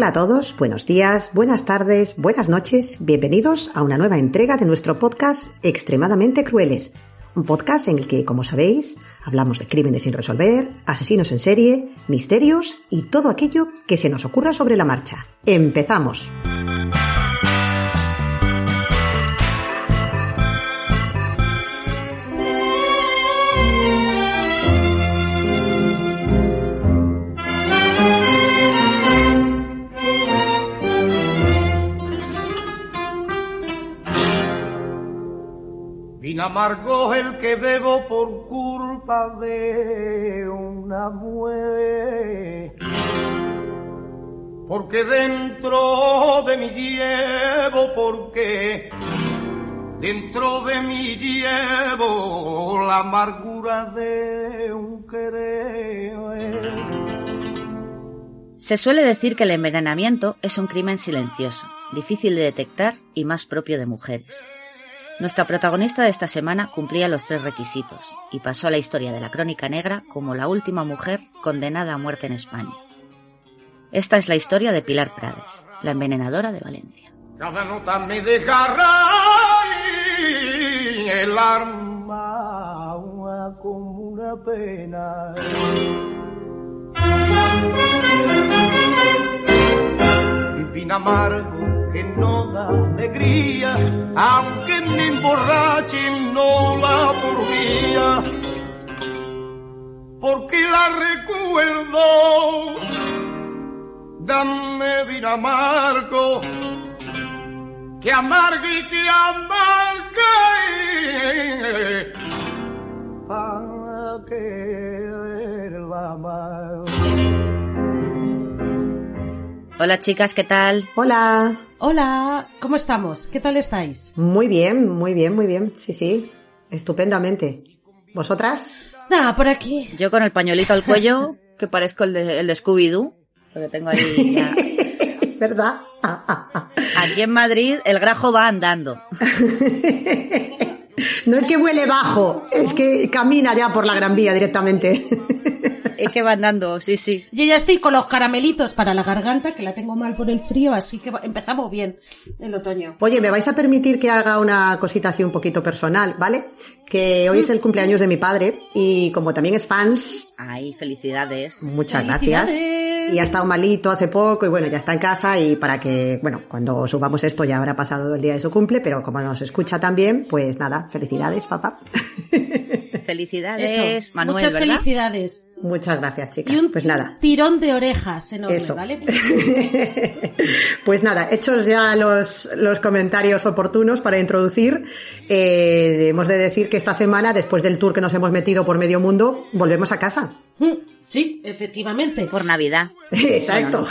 Hola a todos, buenos días, buenas tardes, buenas noches, bienvenidos a una nueva entrega de nuestro podcast Extremadamente Crueles, un podcast en el que, como sabéis, hablamos de crímenes sin resolver, asesinos en serie, misterios y todo aquello que se nos ocurra sobre la marcha. ¡Empezamos! Amargo el que bebo por culpa de una mujer. Porque dentro de mí llevo, porque dentro de mí llevo la amargura de un querer. Se suele decir que el envenenamiento es un crimen silencioso, difícil de detectar y más propio de mujeres. Nuestra protagonista de esta semana cumplía los tres requisitos y pasó a la historia de la crónica negra como la última mujer condenada a muerte en España. Esta es la historia de Pilar Prades, la envenenadora de Valencia. Que no da alegría, aunque me emborrache no la volvía, porque la recuerdo. Dame vino amargo, que amargue y que amargue, para que la. Hola chicas, ¿qué tal? Hola. Hola, ¿cómo estamos? ¿Qué tal estáis? Muy bien, muy bien, muy bien. Sí, sí. Estupendamente. ¿Vosotras? Nada, por aquí. Yo con el pañuelito al cuello, que parezco el de, el de Scooby-Doo, porque tengo ahí ya... ¿Verdad? Aquí en Madrid el grajo va andando. No es que huele bajo, es que camina ya por la Gran Vía directamente. Es que va andando, sí, sí. Yo ya estoy con los caramelitos para la garganta, que la tengo mal por el frío, así que empezamos bien el otoño. Oye, me vais a permitir que haga una cosita así un poquito personal, ¿vale? Que hoy es el cumpleaños de mi padre y como también es fans, Ay, felicidades. muchas gracias. Y ha estado malito hace poco y bueno, ya está en casa y para que, bueno, cuando subamos esto ya habrá pasado el día de su cumple, pero como nos escucha también, pues nada, felicidades, papá. Felicidades, Eso, Manuel, muchas ¿verdad? felicidades. Muchas gracias, chicas. Y un Pues nada. tirón de orejas enorme, Eso. ¿vale? pues nada, hechos ya los, los comentarios oportunos para introducir, eh, hemos de decir que esta semana, después del tour que nos hemos metido por medio mundo, volvemos a casa. Mm, Sí, efectivamente. Por Navidad. Exacto.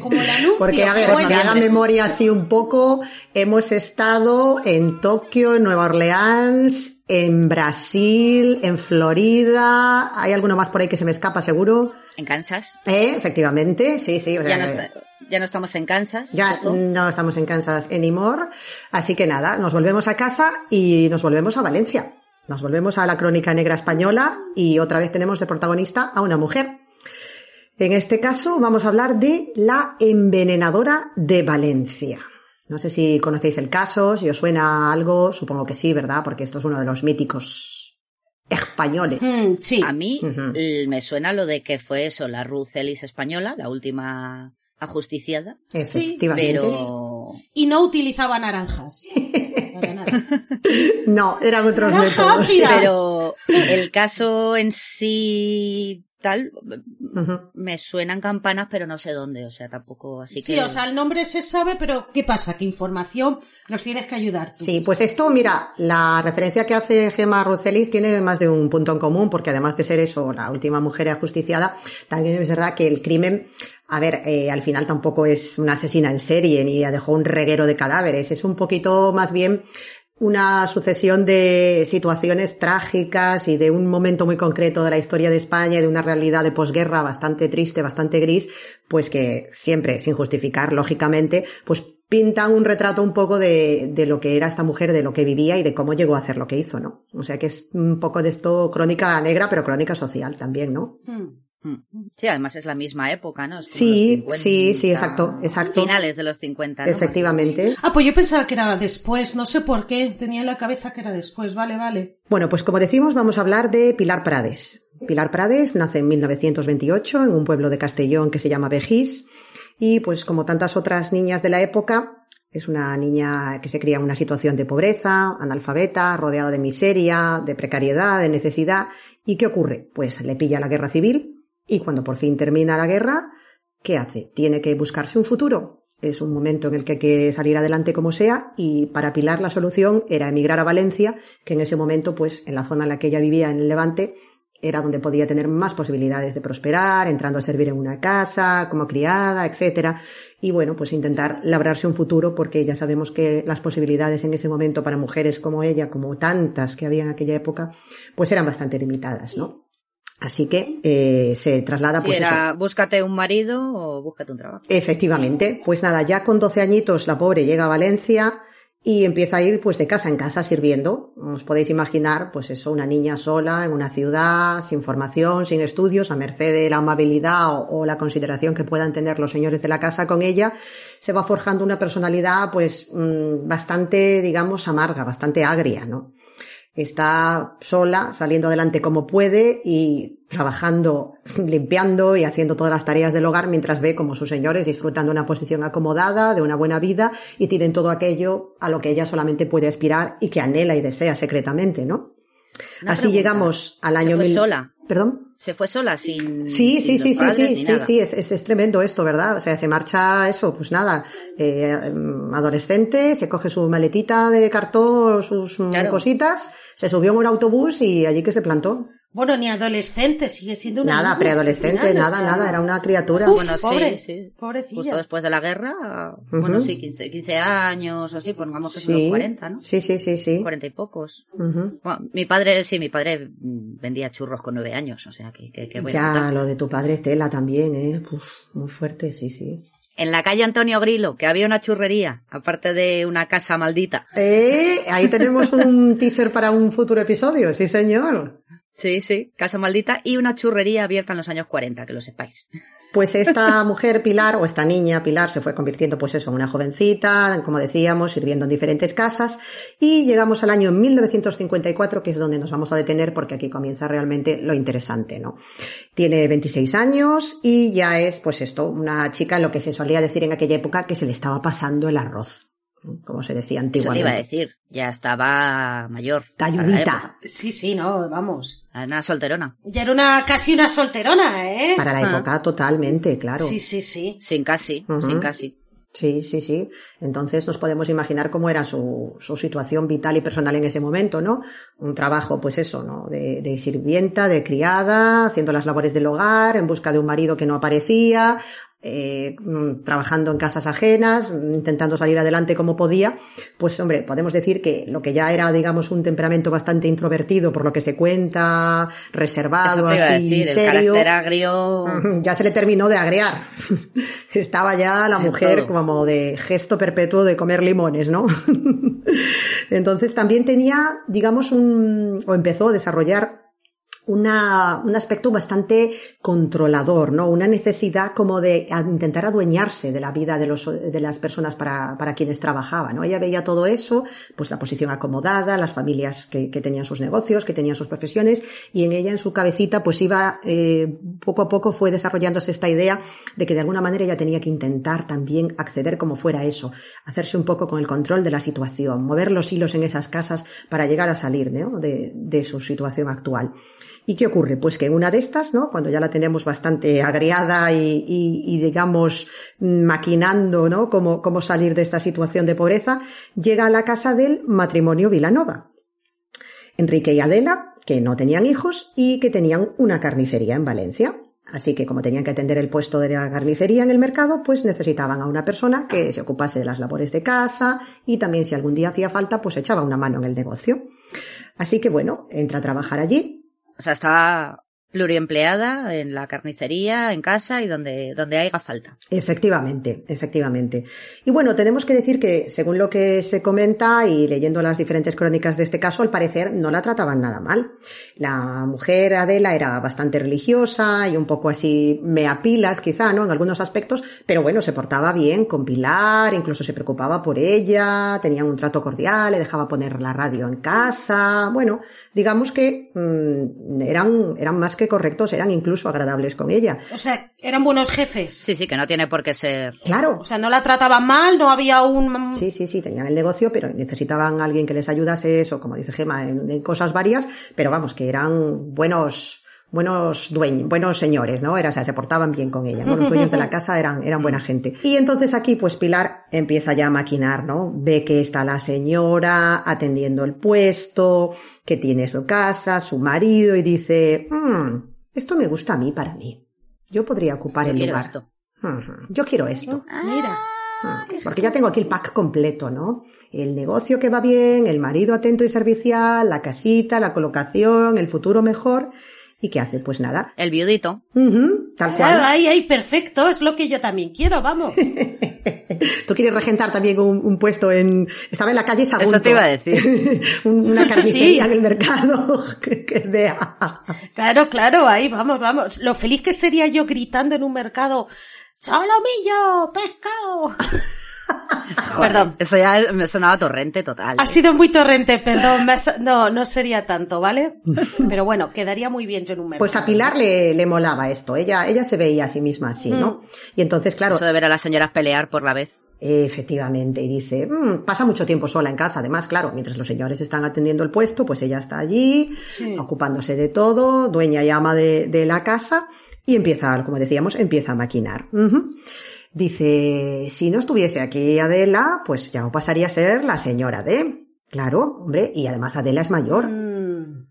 Como el anuncio. Porque, a ver, Bueno, que haga memoria así un poco, hemos estado en Tokio, en Nueva Orleans, en Brasil, en Florida, hay alguno más por ahí que se me escapa seguro. En Kansas. Eh, efectivamente, sí, sí. o sea Ya no, que- está- ya no estamos en Kansas. Ya no estamos en Kansas anymore. Así que nada, nos volvemos a casa y nos volvemos a Valencia. Nos volvemos a la crónica negra española y otra vez tenemos de protagonista a una mujer. En este caso vamos a hablar de la envenenadora de Valencia. No sé si conocéis el caso, si os suena algo, supongo que sí, ¿verdad? Porque esto es uno de los míticos españoles. Mm, sí. A mí me suena lo de que fue eso, la Ruth Ellis española, la última ajusticiada, Efectivamente. pero Y no utilizaba naranjas. Para nada. No, eran otros métodos. ácida. pero el caso en sí tal, me suenan campanas, pero no sé dónde, o sea, tampoco así Sí, que... o sea, el nombre se sabe, pero ¿qué pasa? ¿Qué información nos tienes que ayudar? tú? Sí, pues esto, mira, la referencia que hace Gemma Rucelis tiene más de un punto en común, porque además de ser eso, la última mujer ajusticiada, también es verdad que el crimen, a ver, eh, al final tampoco es una asesina en serie, ni dejó un reguero de cadáveres, es un poquito más bien una sucesión de situaciones trágicas y de un momento muy concreto de la historia de España y de una realidad de posguerra bastante triste, bastante gris, pues que siempre, sin justificar, lógicamente, pues pintan un retrato un poco de, de lo que era esta mujer, de lo que vivía y de cómo llegó a hacer lo que hizo, ¿no? O sea que es un poco de esto crónica negra, pero crónica social también, ¿no? Hmm. Mm. Sí, además es la misma época, ¿no? Es como Sí, los 50, sí, sí, exacto, exacto. Finales de los 50, ¿no? Efectivamente. Ah, pues yo pensaba que era después, no sé por qué, tenía en la cabeza que era después, vale, vale. Bueno, pues como decimos, vamos a hablar de Pilar Prades. Pilar Prades nace en 1928 en un pueblo de Castellón que se llama Vejís y pues como tantas otras niñas de la época, es una niña que se cría en una situación de pobreza, analfabeta, rodeada de miseria, de precariedad, de necesidad. ¿Y qué ocurre? Pues le pilla la guerra civil y cuando por fin termina la guerra, ¿qué hace? Tiene que buscarse un futuro. Es un momento en el que hay que salir adelante como sea y para Pilar la solución era emigrar a Valencia, que en ese momento, pues en la zona en la que ella vivía, en el Levante, era donde podía tener más posibilidades de prosperar, entrando a servir en una casa, como criada, etcétera. Y bueno, pues intentar labrarse un futuro porque ya sabemos que las posibilidades en ese momento para mujeres como ella, como tantas que había en aquella época, pues eran bastante limitadas, ¿no? Así que eh, se traslada pues eso, búscate un marido o búscate un trabajo. Efectivamente. Pues nada, ya con 12 añitos la pobre llega a Valencia y empieza a ir pues de casa en casa sirviendo. Os podéis imaginar, pues eso, una niña sola en una ciudad, sin formación, sin estudios, a merced de la amabilidad o, o la consideración que puedan tener los señores de la casa con ella, se va forjando una personalidad pues mm, bastante, digamos, amarga, bastante agria, ¿no? Está sola, saliendo adelante como puede y trabajando, limpiando y haciendo todas las tareas del hogar mientras ve como sus señores disfrutan de una posición acomodada, de una buena vida y tienen todo aquello a lo que ella solamente puede aspirar y que anhela y desea secretamente, ¿no? Una Así pregunta. llegamos al ¿Se año fue mil- sola? ¿Perdón? Se fue sola sin. Sí, sí, sin sí, sí, padres sí, sí, sí, es, es, es tremendo esto, ¿verdad? O sea, se marcha eso, pues nada, eh, adolescente, se coge su maletita de cartón, sus mm, Claro. cositas, se subió en un autobús y allí que se plantó. Bueno, ni adolescente, sigue siendo una Nada, preadolescente, nada, nada, era una criatura. Uf, Bueno, sí, pobre, sí. pobrecilla. Justo después de la guerra, bueno, sí, 15, 15 años o así, pongamos que son los 40, ¿no? sí, sí, sí, sí. 40 y pocos. Bueno, mi padre, sí, mi padre vendía churros con nueve años, o sea, que, que, a Ya, lo de tu padre Estela también, ¿eh? Uf, muy fuerte, sí, sí. En la calle Antonio Grilo, que había una churrería, aparte de una casa maldita. Eh, ahí tenemos un teaser para un futuro episodio, sí, señor. Sí, sí, casa maldita y una churrería abierta en los años 40, que lo sepáis. Pues esta mujer Pilar, o esta niña Pilar, se fue convirtiendo pues eso en una jovencita, como decíamos, sirviendo en diferentes casas, y llegamos al año 1954, que es donde nos vamos a detener porque aquí comienza realmente lo interesante, ¿no? Tiene 26 años y ya es, pues esto, una chica, lo que se solía decir en aquella época, que se le estaba pasando el arroz. Como se decía Eso te iba a antiguamente. decir, ya estaba mayor. Talludita. Sí, sí, no, vamos. Era una solterona. Ya era una, casi una solterona, ¿eh? Para la Ah. época, totalmente, claro. Sí, sí, sí. Sin casi, sin casi. Sí, sí, sí. Entonces nos podemos imaginar cómo era su, su situación vital y personal en ese momento, ¿no? Un trabajo, pues eso, ¿no? De, de sirvienta, de criada, haciendo las labores del hogar, en busca de un marido que no aparecía, eh, mm, trabajando en casas ajenas, intentando salir adelante como podía. Pues hombre, podemos decir que lo que ya era, digamos, un temperamento bastante introvertido, por lo que se cuenta, reservado, así, decir, serio. agrio. Ya se le terminó de agrear. Estaba ya la En mujer todo. como de gesto perpetuo de comer limones, ¿no? Entonces también tenía, digamos, un, o empezó a desarrollar una, un aspecto bastante controlador, ¿no? Una necesidad como de intentar adueñarse de la vida de, los, de las personas para, para quienes trabajaba, ¿no? Ella veía todo eso, pues la posición acomodada, las familias que, que tenían sus negocios, que tenían sus profesiones, y en ella, en su cabecita, pues iba, eh, poco a poco fue desarrollándose esta idea de que de alguna manera ella tenía que intentar también acceder como fuera eso, hacerse un poco con el control de la situación, mover los hilos en esas casas para llegar a salir, ¿no? de, de su situación actual. ¿Y qué ocurre? Pues que una de estas, ¿no? Cuando ya la tenemos bastante agriada y, y, y digamos, maquinando, ¿no? Cómo, cómo salir de esta situación de pobreza, llega a la casa del matrimonio Vilanova. Enrique y Adela, que no tenían hijos y que tenían una carnicería en Valencia. Así que como tenían que atender el puesto de la carnicería en el mercado, pues necesitaban a una persona que se ocupase de las labores de casa y también si algún día hacía falta, pues echaba una mano en el negocio. Así que bueno, entra a trabajar allí. O sea, está pluriempleada en la carnicería, en casa y donde, donde haga falta. Efectivamente, efectivamente. Y bueno, tenemos que decir que según lo que se comenta y leyendo las diferentes crónicas de este caso, al parecer no la trataban nada mal. La mujer Adela era bastante religiosa y un poco así mea pilas quizá, ¿no? En algunos aspectos, pero bueno, se portaba bien con Pilar, incluso se preocupaba por ella, tenían un trato cordial, le dejaba poner la radio en casa, bueno, digamos que mmm, eran, eran más que correctos, eran incluso agradables con ella. O sea, eran buenos jefes. Sí, sí, que no tiene por qué ser. Claro. O sea, no la trataban mal, no había un... Sí, sí, sí, tenían el negocio, pero necesitaban a alguien que les ayudase eso, como dice Gema, en, en cosas varias, pero vamos, que eran buenos, buenos dueños, buenos señores, ¿no? Era, o sea, se portaban bien con ella, ¿no? Los dueños de la casa eran, eran buena gente. Y entonces aquí, pues Pilar empieza ya a maquinar, ¿no? Ve que está la señora atendiendo el puesto, que tiene su casa, su marido, y dice, mmm, esto me gusta a mí para mí. Yo podría ocupar Yo el lugar. esto. Yo quiero esto. Ah, Mira. Porque ya tengo aquí el pack completo, ¿no? El negocio que va bien, el marido atento y servicial, la casita, la colocación, el futuro mejor. ¿Y qué hace? Pues nada. El viudito. Ujú, tal Claro, cual. ahí, ahí, perfecto, es lo que yo también quiero, vamos. Tú quieres regentar también un, un puesto en... Estaba en la calle Sagunto. Eso te iba a decir. Un- Una carnicería Sí. en el mercado. que, que vea. Claro, claro, ahí, vamos, vamos. Lo feliz que sería yo gritando en un mercado, ¡Solomillo! ¡Pescado! Perdón. Eso ya me sonaba torrente total. Ha sido muy torrente, perdón. me has- No, no sería tanto, ¿vale? Pero bueno, quedaría muy bien yo en un mercado. Pues a Pilar le, le molaba esto. Ella, ella se veía a sí misma así, ¿no? Y entonces, claro, Eso de ver a las señoras pelear por la vez. Efectivamente, y dice, "Mm, pasa mucho tiempo sola en casa, además, claro, mientras los señores están atendiendo el puesto, pues ella está allí, Sí. ocupándose de todo, dueña y ama de, de la casa, y empieza, como decíamos, empieza a maquinar. Dice, si no estuviese aquí Adela, pues ya pasaría a ser la señora D. Claro, hombre, y además Adela es mayor. Mm,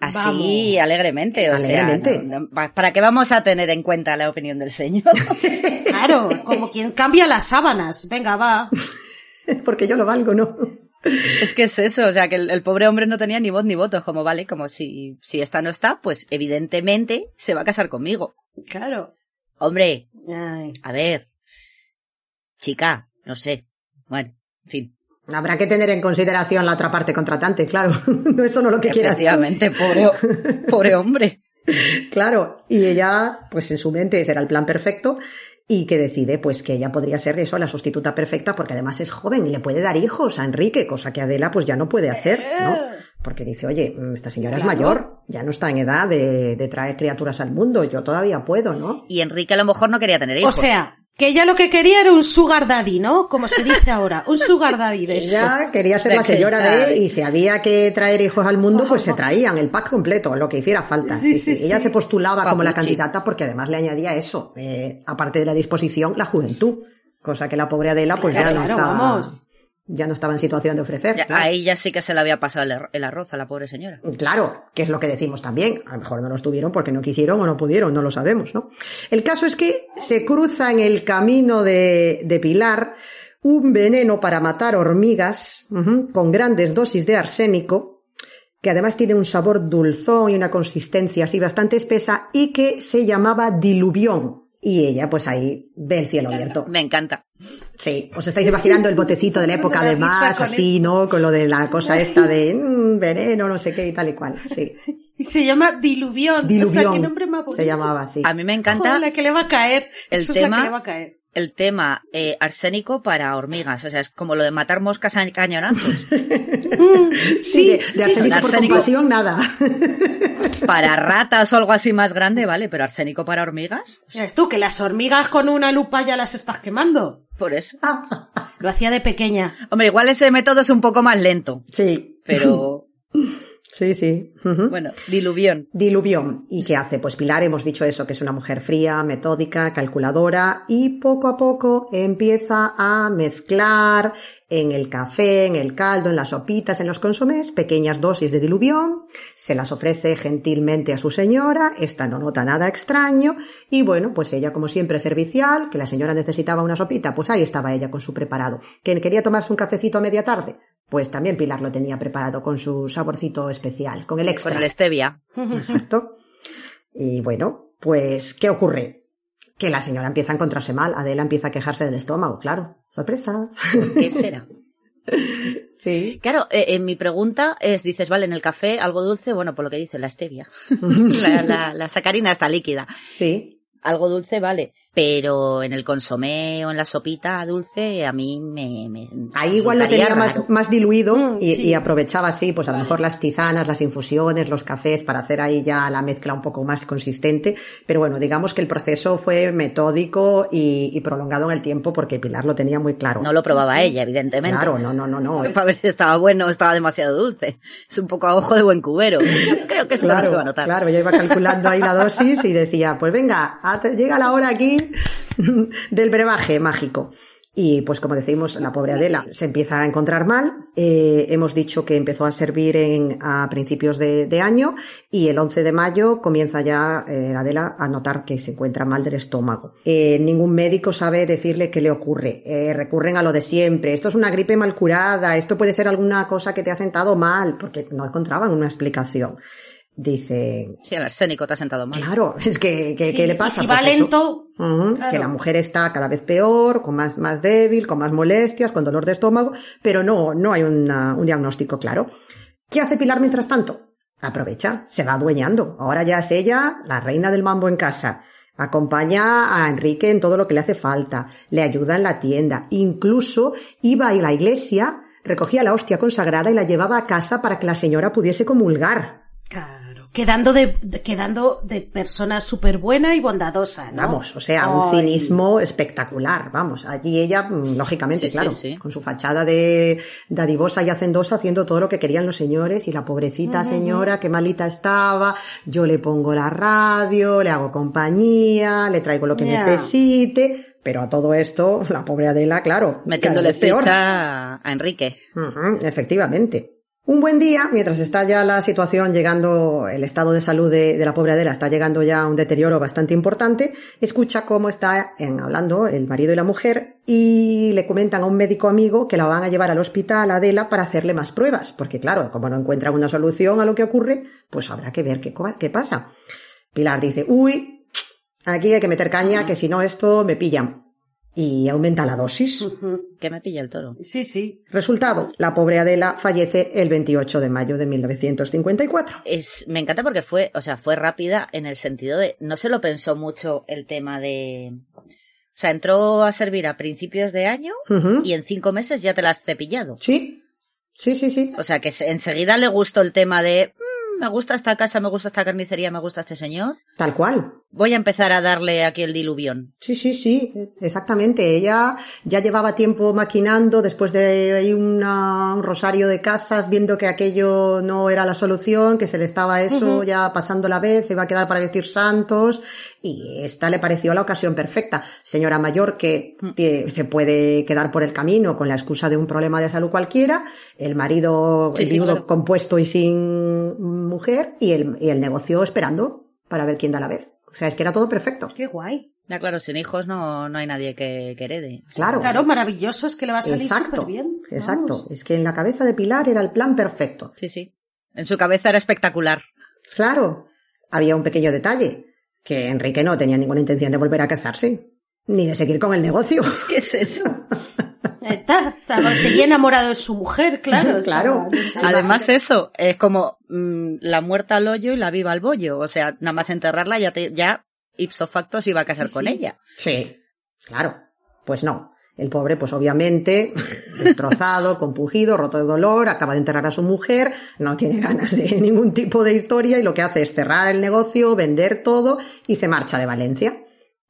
Así, Vamos. alegremente. O Alegremente. Sea, no- no- ¿Para qué vamos a tener en cuenta la opinión del señor? Claro, como quien cambia las sábanas. Venga, va. Porque yo lo valgo, ¿no? es que es eso, o sea, que el, el pobre hombre no tenía ni voz ni voto. Es como, vale, como si, si esta no está, pues evidentemente se va a casar conmigo. Claro. Hombre, Ay. a ver. Chica, no sé. Bueno, en fin. Habrá que tener en consideración la otra parte contratante, claro. no eso no lo que quieras. Efectivamente, pobre, pobre hombre. Claro, y ella, pues en su mente ese era el plan perfecto y que decide pues que ella podría ser eso, la sustituta perfecta, porque además es joven y le puede dar hijos a Enrique, cosa que Adela pues ya no puede hacer, ¿no? Porque dice, oye, mm, esta señora es mayor, ya no está en edad de, de traer criaturas al mundo, yo todavía puedo, ¿no? Y Enrique a lo mejor no quería tener O hijos. sea, que ella lo que quería era un sugar daddy, ¿no? Como se dice ahora, un sugar daddy de Ella estos. quería ser la señora de, y si había que traer hijos al mundo, pues se traían el pack completo, lo que hiciera falta. Sí, sí, Ella sí. se postulaba como la candidata porque además le añadía eso, eh, aparte de la disposición, la juventud, cosa que la pobre Adela pues Claro, ya no claro, estaba, vamos. Ya no estaba en situación de ofrecer. Ya, claro. Ahí ya sí que se le había pasado el, ar- el arroz a la pobre señora. Claro, que es lo que decimos también. A lo mejor no los tuvieron porque no quisieron o no pudieron, no lo sabemos, ¿no? El caso es que se cruza en el camino de, de Pilar un veneno para matar hormigas con grandes dosis de arsénico, que además tiene un sabor dulzón y una consistencia así bastante espesa y que se llamaba diluvión. Y ella, pues ahí ve el cielo abierto. Me encanta. Sí, os estáis imaginando el botecito de la época risa con así, ¿no? Con lo de la cosa esta de mm, veneno, no sé qué y tal y cual. Sí. Y se llama Diluvión. Diluvión. O sea, qué nombre más bonito. se llamaba así. A mí me encanta Joder, la que le va a caer. el Eso es la tema- que le va a caer. el tema eh, arsénico para hormigas. O sea, es como lo de matar moscas a cañonazos. Sí, de, de sí, arsénico sí, por arsénico. compasión, nada. Para ratas o algo así más grande, ¿vale? Pero arsénico para hormigas, ves tú, que las hormigas con una lupa ya las estás quemando. por eso. Lo hacía de pequeña. Hombre, igual ese método es un poco más lento, Sí, pero Sí, sí. Bueno, diluvión. Diluvión. ¿Y qué hace? Pues Pilar hemos dicho eso, que es una mujer fría, metódica, calculadora y poco a poco empieza a mezclar en el café, en el caldo, en las sopitas, en los consomés, pequeñas dosis de diluvión, se las ofrece gentilmente a su señora, esta no nota nada extraño y bueno, pues ella como siempre servicial, que la señora necesitaba una sopita, pues ahí estaba ella con su preparado. ¿Que quería tomarse un cafecito a media tarde? Pues también Pilar lo tenía preparado con su saborcito especial, con el extra. Con el stevia. Exacto. Y bueno, pues, ¿qué ocurre? Que la señora empieza a encontrarse mal. Adela empieza a quejarse del estómago, claro. Sorpresa. ¿Qué será? Sí. Claro, eh, eh, mi pregunta es, dices, vale, en el café algo dulce, bueno, por lo que dice la stevia. la, la- la sacarina está líquida. Sí. Algo dulce, vale. Pero en el consomé o en la sopita dulce, a mí me... me Ahí igual lo tenía más, más diluido Mm, y, sí. y aprovechaba así, pues a lo mejor las tisanas, las infusiones, los cafés para hacer ahí ya la mezcla un poco más consistente. Pero bueno, digamos que el proceso fue metódico y, y prolongado en el tiempo porque Pilar lo tenía muy claro. No lo probaba ella, evidentemente. Claro, no, no, no, no. Para ver si estaba bueno o estaba demasiado dulce. Es un poco a ojo de buen cubero. Yo creo que esto no se va a Claro, notar. claro, yo iba calculando ahí la dosis y decía, pues venga, llega la hora aquí del brebaje mágico. Y pues como decimos, la pobre Adela se empieza a encontrar mal. Eh, hemos dicho que empezó a servir en, a principios de, año y el 11 de mayo comienza ya eh, Adela a notar que se encuentra mal del estómago. Eh, ningún médico sabe decirle qué le ocurre. Recurren a lo de siempre. Esto es una gripe mal curada. Esto puede ser alguna cosa que te ha sentado mal porque no encontraban una explicación. Dice, Sí, el arsénico te ha sentado mal. claro, es que, que- Sí, ¿qué le y pasa? si va Pues eso. lento, Claro. Que la mujer está cada vez peor, con más, más débil, con más molestias, con dolor de estómago, pero no, no hay una- un diagnóstico claro. ¿Qué hace Pilar mientras tanto? Aprovecha, se va adueñando. Ahora ya es ella la reina del mambo en casa. Acompaña a Enrique en todo lo que le hace falta, le ayuda en la tienda, incluso iba a la iglesia, recogía la hostia consagrada y la llevaba a casa para que la señora pudiese comulgar. Claro, quedando de, de- quedando de persona súper buena y bondadosa, ¿no? Vamos, o sea, un Ay. cinismo espectacular, vamos. Allí ella, mm, lógicamente, Sí, claro, sí. con su fachada de dadivosa y hacendosa, haciendo todo lo que querían los señores y la pobrecita señora, que malita estaba, yo le pongo la radio, le hago compañía, le traigo lo que Ya. necesite, pero a todo esto, la pobre Adela, claro, Metiéndole peor. a Enrique. Efectivamente. Un buen día, mientras está ya la situación llegando, el estado de salud de, la pobre Adela está llegando ya a un deterioro bastante importante, escucha cómo está en, hablando el marido y la mujer y le comentan a un médico amigo que la van a llevar al hospital a Adela para hacerle más pruebas, porque claro, como no encuentran una solución a lo que ocurre, pues habrá que ver qué, qué pasa. Pilar dice, uy, aquí hay que meter caña, que si no esto me pillan. Y aumenta la dosis. Que me pilla el toro. Sí, sí. Resultado, la pobre Adela fallece el 28 de mayo de 1954. Es, me encanta porque fue, o sea, fue rápida en el sentido de, no se lo pensó mucho el tema de, o sea, entró a servir a principios de año y en cinco meses ya te la has cepillado. Sí, sí, sí, sí. O sea, que se- enseguida le gustó el tema de, "Mm, me gusta esta casa, me gusta esta carnicería, me gusta este señor. Tal cual. Voy a empezar a darle aquí el diluvión. Sí, sí, sí, exactamente. Ella ya llevaba tiempo maquinando después de ahí una- un rosario de casas, viendo que aquello no era la solución, que se le estaba eso ya pasando la vez, se iba a quedar para vestir santos, y esta le pareció la ocasión perfecta. Señora mayor que tie- se puede quedar por el camino con la excusa de un problema de salud cualquiera, el marido, Sí, el sí, claro. compuesto y sin mujer, y el, y el negocio esperando para ver quién da la vez. O sea, es que era todo perfecto. Qué guay. Ya claro, sin hijos no, no hay nadie que, que herede. Claro. Claro, maravilloso, es que le va a salir Exacto, súper bien. exacto. Es que en la cabeza de Pilar era el plan perfecto. Sí, sí. En su cabeza era espectacular. Claro, había un pequeño detalle, que Enrique no tenía ninguna intención de volver a casarse, ni de seguir con el negocio. ¿Qué es eso? Está, seguía enamorado de su mujer, claro. o sea, Claro. Además eso, es como mm, la muerta al hoyo y la viva al bollo. O sea, nada más enterrarla ya, te, ya ipso facto se iba a casar Sí, con sí. ella. Sí, claro. Pues no. El pobre, pues obviamente, destrozado, compungido, roto de dolor, acaba de enterrar a su mujer, no tiene ganas de ningún tipo de historia y lo que hace es cerrar el negocio, vender todo y se marcha de Valencia.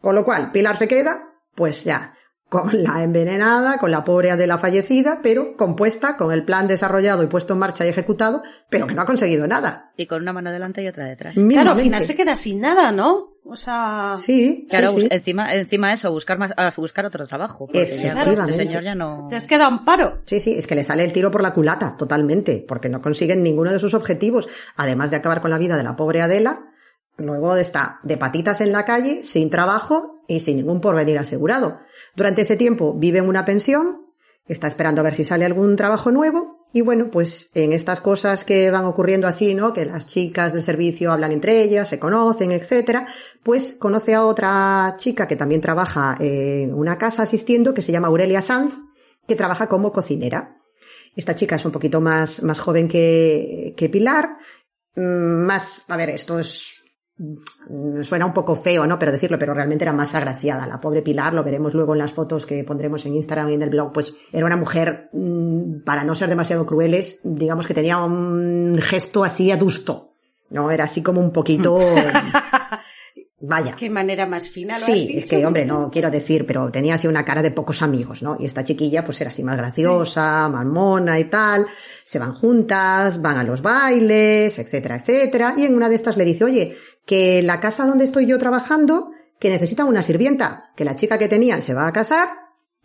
Con lo cual, Pilar se queda, pues ya, con la envenenada, con la pobre de la fallecida, pero compuesta con el plan desarrollado y puesto en marcha y ejecutado, pero que no ha conseguido nada. Y con una mano delante y otra detrás. Claro, al final se queda sin nada, ¿no? O sea... Sí, Claro, sí, sí. encima, encima eso, buscar más, a buscar otro trabajo. Ya, Efectivamente. este señor ya no. Te has quedado en paro. Sí, sí, es que le sale el tiro por la culata, totalmente, porque no consiguen ninguno de sus objetivos. Además de acabar con la vida de la pobre Adela, luego está de patitas en la calle, sin trabajo y sin ningún porvenir asegurado. Durante ese tiempo vive en una pensión, está esperando a ver si sale algún trabajo nuevo y bueno, pues en estas cosas que van ocurriendo así, ¿no? Que las chicas del servicio hablan entre ellas, se conocen, etcétera, pues conoce a otra chica que también trabaja en una casa asistiendo que se llama Aurelia Sanz, que trabaja como cocinera. Esta chica es un poquito más, más joven que, que Pilar, mm, más, a ver, esto es, suena un poco feo, ¿no? Pero decirlo, pero realmente era más agraciada. La pobre Pilar, lo veremos luego en las fotos que pondremos en Instagram y en el blog, pues era una mujer, mm, para no ser demasiado crueles, digamos que tenía un gesto así adusto, ¿no? Era así como un poquito, vaya. Qué manera más fina lo has Sí, dicho. es que, hombre, no quiero decir, pero tenía así una cara de pocos amigos, ¿no? Y esta chiquilla, pues era así más graciosa, más mona y tal. Se van juntas, van a los bailes, etcétera, etcétera. Y en una de estas le dice, oye, que la casa donde estoy yo trabajando, que necesitan una sirvienta, que la chica que tenían se va a casar,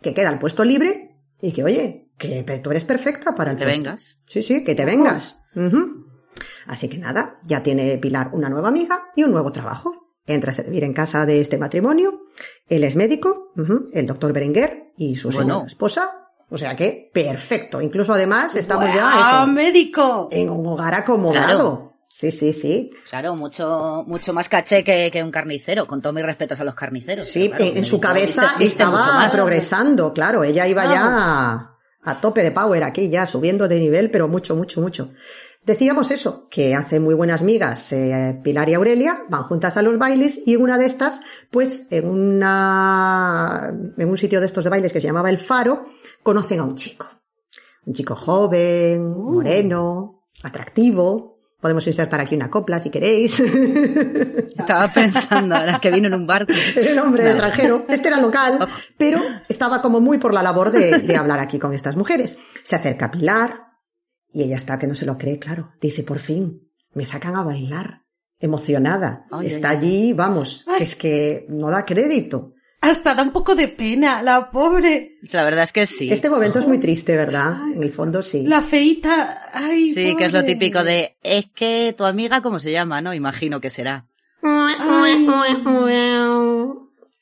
que queda el puesto libre, y que, oye, que tú eres perfecta para el Que puesto. vengas. Sí, sí, que te vengas. Así que nada, ya tiene Pilar una nueva amiga y un nuevo trabajo. Entra a servir en casa de este matrimonio. Él es médico, el doctor Berenguer y su Bueno. señora esposa. O sea que, perfecto. Incluso además estamos ¡Ah, ya médico! en un hogar acomodado. Claro. Sí, sí, sí. Claro, mucho, mucho más caché que, que un carnicero, con todos mis respetos a los carniceros. Sí, claro, en, en su cabeza viste- viste mucho estaba progresando, claro. Ella iba Vamos. ya a tope de power aquí, ya subiendo de nivel, pero mucho, mucho, mucho. Decíamos eso, que hace muy buenas migas eh, Pilar y Aurelia, van juntas a los bailes y una de estas, pues en una, en un sitio de estos de bailes que se llamaba El Faro, conocen a un chico. Un chico joven, Uh. moreno, atractivo. Podemos insertar aquí una copla si queréis. Estaba pensando, ahora que vino en un barco. Era un hombre extranjero, este era local, pero estaba como muy por la labor de, de hablar aquí con estas mujeres. Se acerca a Pilar y ella está que no se lo cree, claro. Dice, por fin, me sacan a bailar. Emocionada. Ay, está ay, allí, vamos, es que no da crédito. Hasta da un poco de pena, la pobre. La verdad es que sí. Este momento es muy triste, ¿verdad? En el fondo sí. La feita. Ay, Sí, que es lo típico de, es que tu amiga, ¿cómo se llama? No, imagino que será. Ay.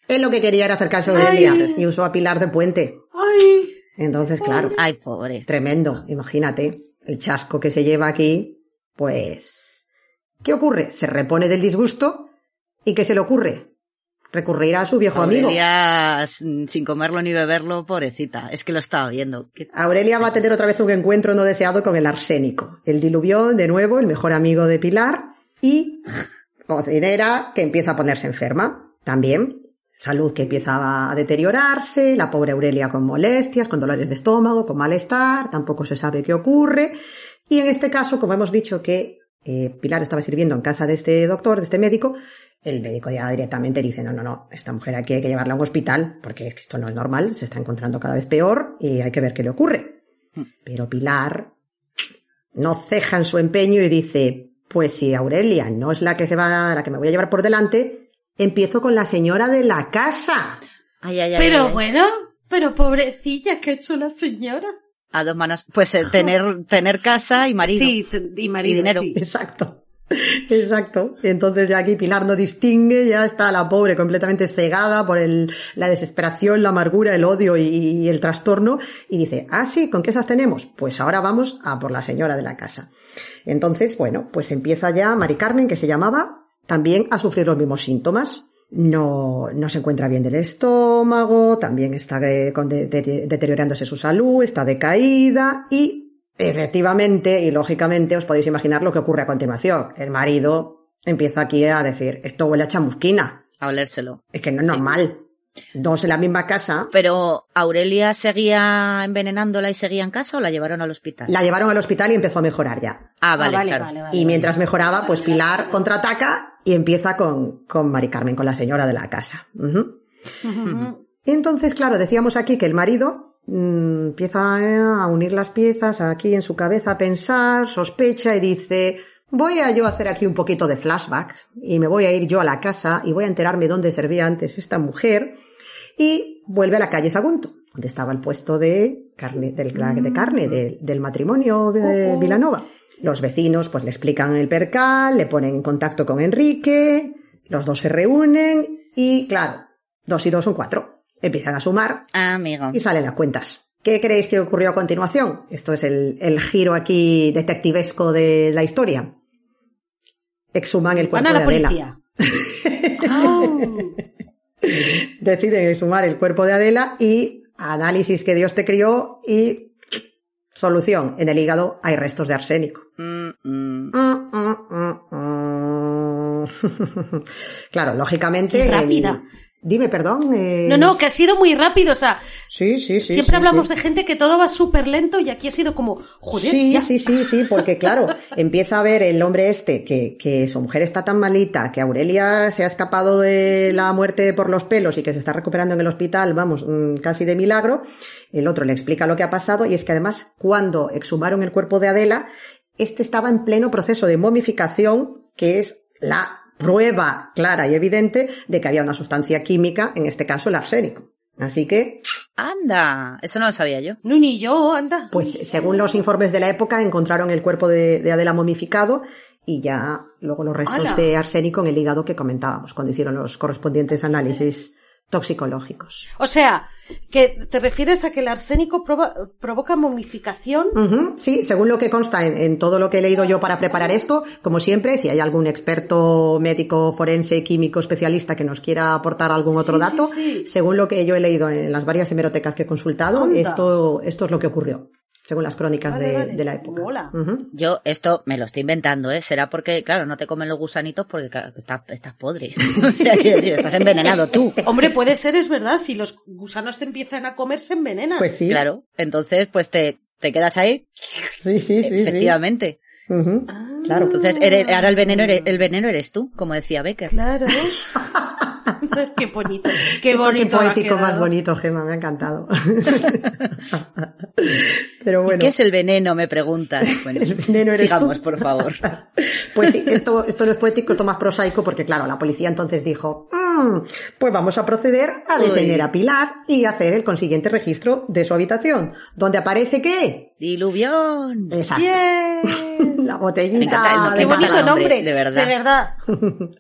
Él lo que quería era acercarse a Aurelia y usó a Pilar de puente. Ay. Entonces, claro. Ay, pobre. Tremendo, imagínate, el chasco que se lleva aquí, pues... ¿Qué ocurre? Se repone del disgusto y ¿qué se le ocurre? Recurrir a su viejo amigo. Aurelia, s- sin comerlo ni beberlo, pobrecita. Es que lo estaba viendo. ¿Qué- Aurelia va a tener otra vez un encuentro no deseado con el arsénico. El diluvión, de nuevo, el mejor amigo de Pilar y cocinera que empieza a ponerse enferma. También salud que empieza a deteriorarse, la pobre Aurelia con molestias, con dolores de estómago, con malestar, tampoco se sabe qué ocurre. Y en este caso, como hemos dicho que eh, Pilar estaba sirviendo en casa de este doctor, de este médico, el médico ya directamente dice, no, no, no, esta mujer aquí hay que llevarla a un hospital, porque es que esto no es normal, se está encontrando cada vez peor y hay que ver qué le ocurre. Pero Pilar no ceja en su empeño y dice, pues si Aurelia no es la que se va, la que me voy a llevar por delante, empiezo con la señora de la casa. Ay, ay, ay. Pero ay. bueno, pero pobrecilla, ¿qué ha hecho la señora? A dos manos. Pues eh, tener, tener casa y marido. Sí, y marido, Y dinero. sí. Exacto. Exacto. Entonces ya aquí Pilar no distingue, ya está la pobre completamente cegada por el, la desesperación, la amargura, el odio y, y el trastorno y dice, ah sí, ¿con qué esas tenemos? Pues ahora vamos a por la señora de la casa. Entonces, bueno, pues empieza ya Mari Carmen, que se llamaba, también a sufrir los mismos síntomas. No, no se encuentra bien del estómago, también está de- deteriorándose su salud, está decaída y efectivamente y lógicamente os podéis imaginar lo que ocurre a continuación. El marido empieza aquí a decir, esto huele a chamusquina, A olérselo. es que no es normal. Dos en la misma casa, Pero, ¿Aurelia seguía envenenándola y seguía en casa o la llevaron al hospital? la llevaron al hospital y empezó a mejorar ya. Ah, Ah, vale, vale, claro. vale, vale. Y mientras mejoraba, pues Pilar contraataca y empieza con, con Mari Carmen, con la señora de la casa. Entonces, claro, decíamos aquí que el marido mm, empieza a unir las piezas aquí en su cabeza, a pensar, sospecha y dice, voy a yo hacer aquí un poquito de flashback y me voy a ir yo a la casa y voy a enterarme dónde servía antes esta mujer y vuelve a la calle Sagunto, donde estaba el puesto de carne, del, de carne de- del matrimonio de Vilanova. Los vecinos pues le explican el percal, le ponen en contacto con Enrique, los dos se reúnen y claro, dos y dos son cuatro. Empiezan a sumar Ah, amigo. y salen las cuentas. ¿Qué creéis que ocurrió a continuación? Esto es el, el giro aquí detectivesco de la historia. Exhuman el Van cuerpo a la de Adela. policía. Au. Deciden exhumar el cuerpo de Adela y análisis que Dios te crió y solución. En el hígado hay restos de arsénico. Mm, mm. Mm, claro, lógicamente. Qué rápida. el- Dime, perdón. eh, No, no, que ha sido muy rápido, o sea, Sí, sí, sí. siempre sí, hablamos sí. de gente que todo va súper lento y aquí ha sido como, joder, Sí, ya. sí, sí, sí, porque claro, empieza a ver el hombre este que, que su mujer está tan malita, que Aurelia se ha escapado de la muerte por los pelos y que se está recuperando en el hospital, vamos, mm, casi de milagro. El otro le explica lo que ha pasado y es que además cuando exhumaron el cuerpo de Adela, este estaba en pleno proceso de momificación, que es la prueba clara y evidente de que había una sustancia química, en este caso el arsénico. Así que, Anda, eso no lo sabía yo. No, ni yo, anda. Pues según los informes de la época, encontraron el cuerpo de, de Adela momificado y ya luego los restos ¡Hala! de arsénico en el hígado que comentábamos cuando hicieron los correspondientes análisis toxicológicos. O sea, que te refieres a que el arsénico provo- provoca momificación. Sí, según lo que consta en, en todo lo que he leído yo para preparar esto, como siempre, si hay algún experto médico, forense, químico, especialista que nos quiera aportar algún otro Sí, dato, sí. según lo que yo he leído en las varias hemerotecas que he consultado, esto es lo que ocurrió, según las crónicas Vale, de, vale. de la época. Mola. Yo esto me lo estoy inventando, ¿eh? Será porque, claro, no te comen los gusanitos porque claro, estás, estás podre. o sea, estás envenenado tú. Hombre, puede ser, es verdad, si los gusanos te empiezan a comer, se envenenan. Pues sí, Claro. Entonces, pues te, te quedas ahí, sí, sí, sí. sí. efectivamente. Ah. Claro. Entonces, eres- ahora el veneno, eres, el veneno eres tú, como decía Becker. Claro. qué bonito, qué Qué bonito. ha poético más bonito, Gemma, me ha encantado. Pero ¿Y bueno. ¿Qué es el veneno? Me preguntas. Bueno, El veneno eres sigamos, tú. por favor. Pues sí, esto, esto no es poético, esto más prosaico, porque claro, la policía entonces dijo, "Mm, pues vamos a proceder a detener Uy. a Pilar y hacer el consiguiente registro de su habitación, donde aparece que, Diluvión. exacto, Bien. la Me botellita. Qué de me encanta bonito nombre, de verdad. De verdad.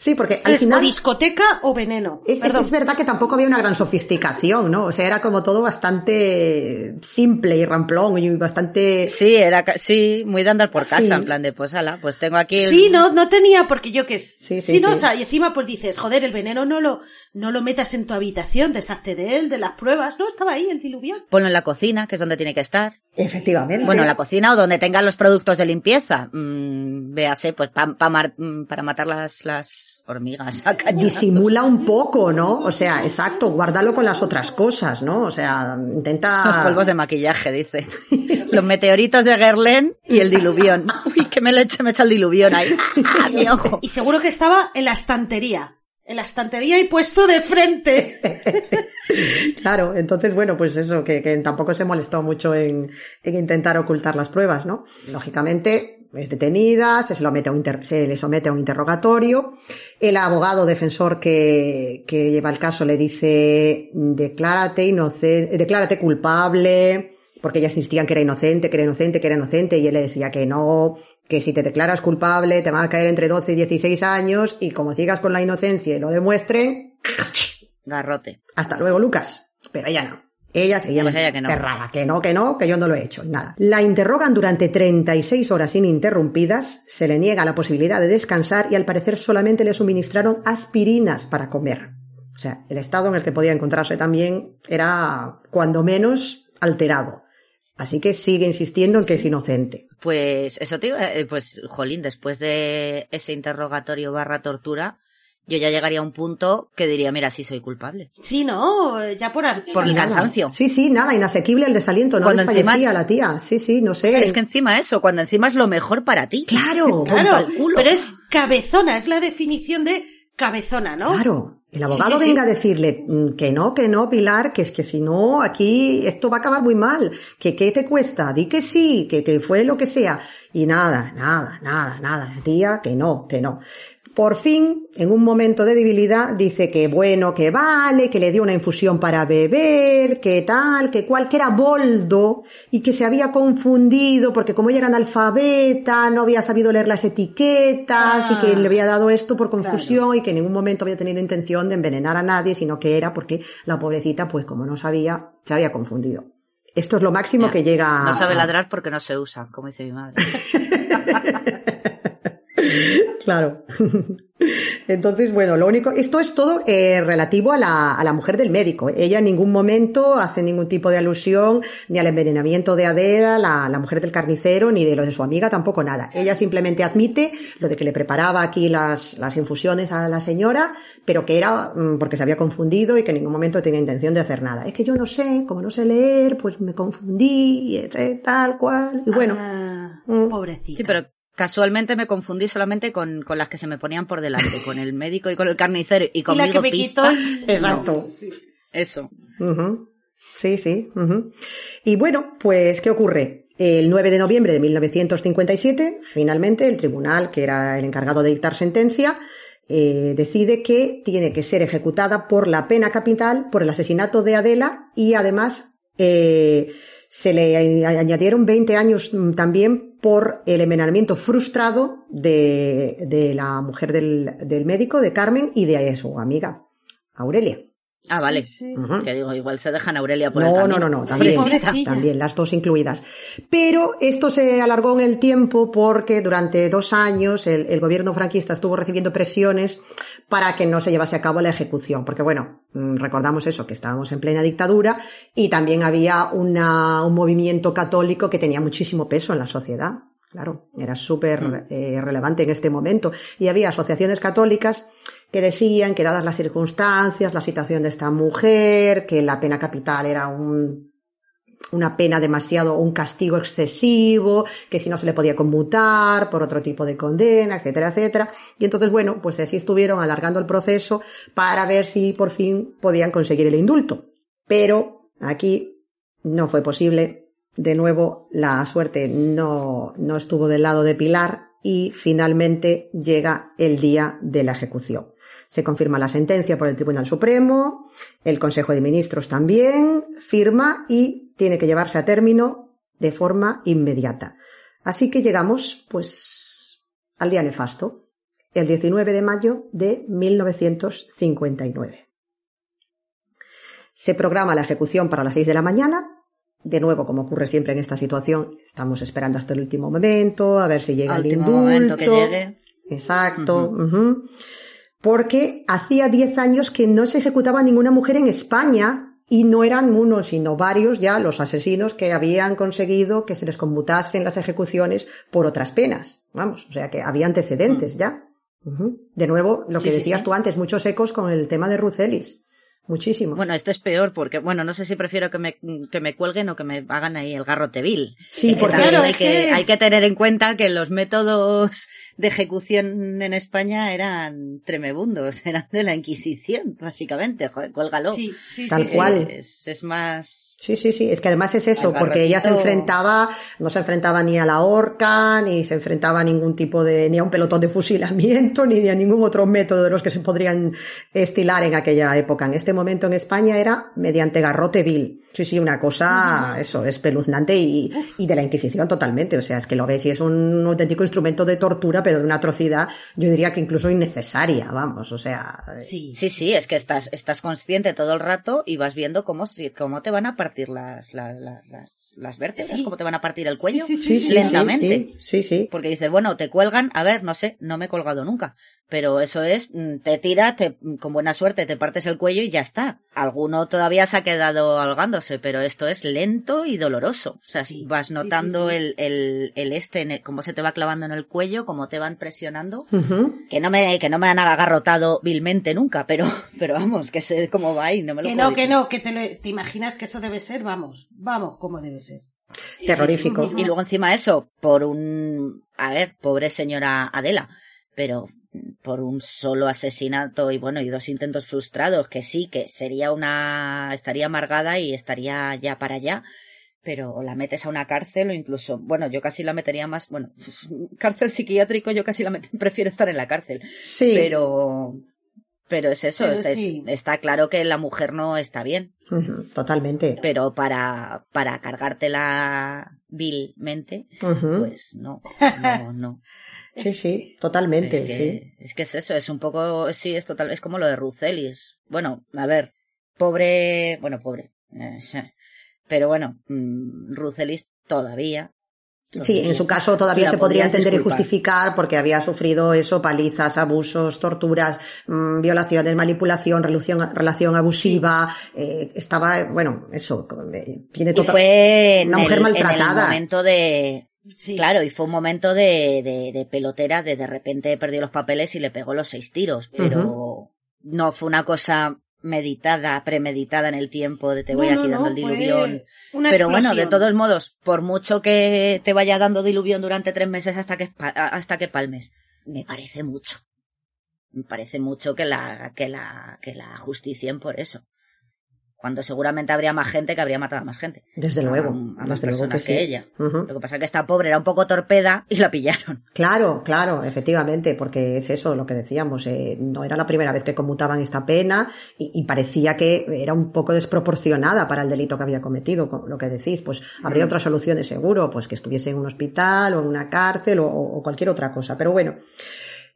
Sí, porque al ¿Es o final discoteca o veneno? es, es- Perdón. es verdad que tampoco había una gran sofisticación, ¿no? O sea, era como todo bastante simple y ramplón y bastante... Sí, era, ca- sí, muy de andar por casa, Sí. en plan de, pues ala, pues tengo aquí... el- Sí, no, no tenía, porque yo que sí, Sí, sí, no, sí. o sea, y encima pues dices, joder, el veneno no lo, no lo metas en tu habitación, deshazte de él, de las pruebas, no, estaba ahí el diluvión. Ponlo en la cocina, que es donde tiene que estar. Efectivamente. Bueno, la cocina o donde tengan los productos de limpieza. Mm, véase, pues pa- pa mar- mm, para matar las, las hormigas. a disimula un poco, ¿no? O sea, exacto, guárdalo con las otras cosas, ¿no? O sea, intenta... Los polvos de maquillaje, dice. Los meteoritos de Guerlain y el diluvión. Uy, que me le eche, me echa el diluvión ahí. ¡Ah, mi ojo! Y seguro que estaba en la estantería. En la estantería y puesto de frente. Claro, entonces, bueno, pues eso, que, tampoco se molestó mucho en, en intentar ocultar las pruebas, ¿no? Lógicamente, es detenida, se, a un se le somete a un interrogatorio. El abogado defensor que, que lleva el caso le dice, declárate inocente, declárate culpable, porque ellas insistían que era inocente, que era inocente, que era inocente, y él le decía que no, que si te declaras culpable te van a caer entre 12 y 16 años, y como sigas con la inocencia y lo demuestren, Garrote. hasta luego, Lucas. Pero ella no. Ella seguía Pues ella que no. que no, que no, que yo no lo he hecho, nada. La interrogan durante 36 horas ininterrumpidas, se le niega la posibilidad de descansar y al parecer solamente le suministraron aspirinas para comer. O sea, el estado en el que podía encontrarse también era, cuando menos, alterado. Así que sigue insistiendo en que es inocente. Pues eso te iba, eh, pues jolín, después de ese interrogatorio barra tortura, yo ya llegaría a un punto que diría, mira, sí soy culpable. Sí, no, ya por Por el Nada. cansancio. Sí, sí, nada, inasequible el desaliento, no Cuando desfallecía encima es- la tía. Sí, sí, no sé. Es que encima eso, cuando encima es lo mejor para ti. Claro, Claro, pero es cabezona, es la definición de cabezona, ¿no? Claro, el abogado Sí, sí, sí. venga a decirle mm, que no, que no, Pilar, que es que si no, aquí esto va a acabar muy mal, que qué te cuesta, di que sí, que, que fue lo que sea. Y nada, nada, nada, nada, tía, que no, que no. Por fin, en un momento de debilidad, dice que bueno, que vale, que le dio una infusión para beber, que tal, que cual, que era boldo y que se había confundido porque como ella era analfabeta, no había sabido leer las etiquetas y que Ah, le había dado esto por confusión y que en ningún momento había tenido intención de envenenar a nadie, sino que era porque la pobrecita, pues como no sabía, se había confundido. Esto es lo máximo Ya. que llega No sabe a- ladrar porque no se usa, como dice mi madre. Claro. Entonces, bueno, lo único, esto es todo eh, relativo a la, a la mujer del médico. Ella en ningún momento hace ningún tipo de alusión ni al envenenamiento de Adela, la, la mujer del carnicero, ni de lo de su amiga, tampoco nada. Ella simplemente admite lo de que le preparaba aquí las, las infusiones a la señora, pero que era mm, porque se había confundido y que en ningún momento tenía intención de hacer nada. Es que yo no sé, como no sé leer, pues me confundí, y eh, tal cual. Y bueno, Ah, Mm. pobrecita. Sí, pero casualmente me confundí solamente con, con las que se me ponían por delante, con el médico y con el carnicero y Y conmigo la que me quitó el... Exacto. Sí. Eso. Sí, sí. Y bueno, pues, ¿qué ocurre? El 9 de noviembre de 1957, finalmente, el tribunal, que era el encargado de dictar sentencia, eh, decide que tiene que ser ejecutada por la pena capital por el asesinato de Adela y además eh, se le añadieron 20 años mm, también por el envenenamiento frustrado de, de la mujer del, del médico, de Carmen, y de su amiga, Aurelia. Ah, vale. Sí, sí. Ujú. Que digo, igual se dejan a Aurelia por el No, no, camino. no, no, Sí, también, también, las dos incluidas. Pero esto se alargó en el tiempo porque durante dos años el, el gobierno franquista estuvo recibiendo presiones para que no se llevase a cabo la ejecución. Porque bueno, mm, recordamos eso, que estábamos en plena dictadura y también había una, un movimiento católico que tenía muchísimo peso en la sociedad. Claro, era súper Mm. eh, relevante en este momento. Y había asociaciones católicas que decían que dadas las circunstancias, la situación de esta mujer, que la pena capital era un, una pena demasiado, un castigo excesivo, que si no se le podía conmutar por otro tipo de condena, etcétera, etcétera. Y entonces, bueno, pues así estuvieron alargando el proceso para ver si por fin podían conseguir el indulto. Pero aquí no fue posible. De nuevo, la suerte no, no estuvo del lado de Pilar y finalmente llega el día de la ejecución. Se confirma la sentencia por el Tribunal Supremo, el Consejo de Ministros también firma y tiene que llevarse a término de forma inmediata. Así que llegamos, pues, al día nefasto, el 19 de mayo de 1959. Se programa la ejecución para las 6 de la mañana. De nuevo, como ocurre siempre en esta situación, estamos esperando hasta el último momento, a ver si llega Al el indulto. momento que llegue. Exacto. Porque hacía 10 años que no se ejecutaba ninguna mujer en España y no eran uno, sino varios ya los asesinos que habían conseguido que se les conmutasen las ejecuciones por otras penas. Vamos, o sea que había antecedentes ya. Ujú. De nuevo, lo que Sí, decías sí. tú antes, muchos ecos con el tema de Ruth Ellis. Muchísimos. Bueno, esto es peor porque, bueno, no sé si prefiero que me, que me cuelguen o que me hagan ahí el garrote vil. sí, Eh, porque Claro, hay, es que, que- hay que tener en cuenta que los métodos de ejecución en España eran tremebundos, eran de la Inquisición, básicamente. Joder, cuélgalo. Sí, sí, Tal sí, sí. cual. Es, es más... Sí, sí, sí, es que además es eso, porque ella se enfrentaba, no se enfrentaba ni a la horca, ni se enfrentaba a ningún tipo de, ni a un pelotón de fusilamiento, ni a ningún otro método de los que se podrían estilar en aquella época. En este momento en España era mediante garrote vil. Sí, sí, una cosa, eso, espeluznante y, y de la Inquisición totalmente. O sea, es que lo ves y es un auténtico instrumento de tortura, pero de una atrocidad, yo diría que incluso innecesaria, vamos, o sea. Sí, Sí, sí, es que estás, estás consciente todo el rato y vas viendo cómo, si- cómo te van a partir las, las, las, las, vértebras, Sí. cómo te van a partir el cuello. Sí, sí, lentamente. sí, sí. Porque dices, bueno, te cuelgan, a ver, no sé, no me he colgado nunca. Pero eso es, mm, te tira, te, con buena suerte te partes el cuello y ya está. Alguno todavía se ha quedado ahogándose, pero esto es lento y doloroso. O sea, Sí, vas notando sí, sí. El, el, el este, en el- cómo se te va clavando en el cuello, cómo te van presionando. Que no me, que no me han agarrotado vilmente nunca, pero, pero vamos, que sé cómo va y no me lo Que puedo no, que no, que te, lo- te imaginas que eso debe ser, vamos, vamos, como debe ser. Terrorífico. Y luego encima eso, por un, a ver, pobre señora Adela, pero por un solo asesinato y bueno, y dos intentos frustrados, que sí, que sería una, estaría amargada y estaría ya para allá, pero o la metes a una cárcel o incluso, bueno, yo casi la metería más, bueno, cárcel psiquiátrico, yo casi la met- prefiero estar en la cárcel, Sí. pero, pero es eso, Pero está, sí. está claro que la mujer no está bien, Totalmente. pero para, para cargártela vilmente, pues no, no, no. Sí, sí, totalmente, es que, sí. Es que es eso, es un poco, sí, es total, es como lo de Rucelis. Bueno, a ver, pobre, bueno, pobre. eh, pero bueno, mm, Rucelis todavía. Sí, en su caso todavía se podría entender y justificar porque había sufrido eso, palizas, abusos, torturas, mm, violaciones, manipulación, relación, relación abusiva, eh, estaba, bueno, eso, eh, tiene toda- fue una mujer el- en maltratada. el momento de, Sí. Claro, y fue un momento de, de, de pelotera, de de repente perdió los papeles y le pegó los seis tiros, pero no fue una cosa meditada, premeditada en el tiempo de te voy No, aquí no, dando no, el diluvión. una Pero bueno, de todos modos, por mucho que te vaya dando diluvión durante tres meses hasta que, hasta que palmes, me parece mucho. Me parece mucho que la, que la, que la justicien por eso. Cuando seguramente habría más gente que habría matado a más gente. Desde luego, a más desde luego que personas sí. que ella. Lo que pasa es que esta pobre era un poco torpeda y la pillaron. Claro, claro, efectivamente, porque es eso lo que decíamos, eh, no era la primera vez que conmutaban esta pena y, y parecía que era un poco desproporcionada para el delito que había cometido, con lo que decís, pues habría otras soluciones seguro, pues que estuviese en un hospital o en una cárcel o, o cualquier otra cosa, pero bueno.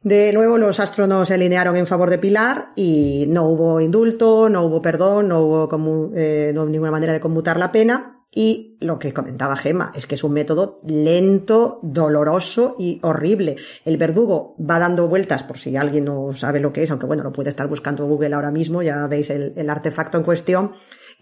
De nuevo los astros no se alinearon en favor de Pilar y no hubo indulto, no hubo perdón, no hubo, eh, no ninguna manera de conmutar la pena. Y lo que comentaba Gema es que es un método lento, doloroso y horrible. El verdugo va dando vueltas por si alguien no sabe lo que es, aunque bueno, lo puede estar buscando Google ahora mismo, ya veis el artefacto en cuestión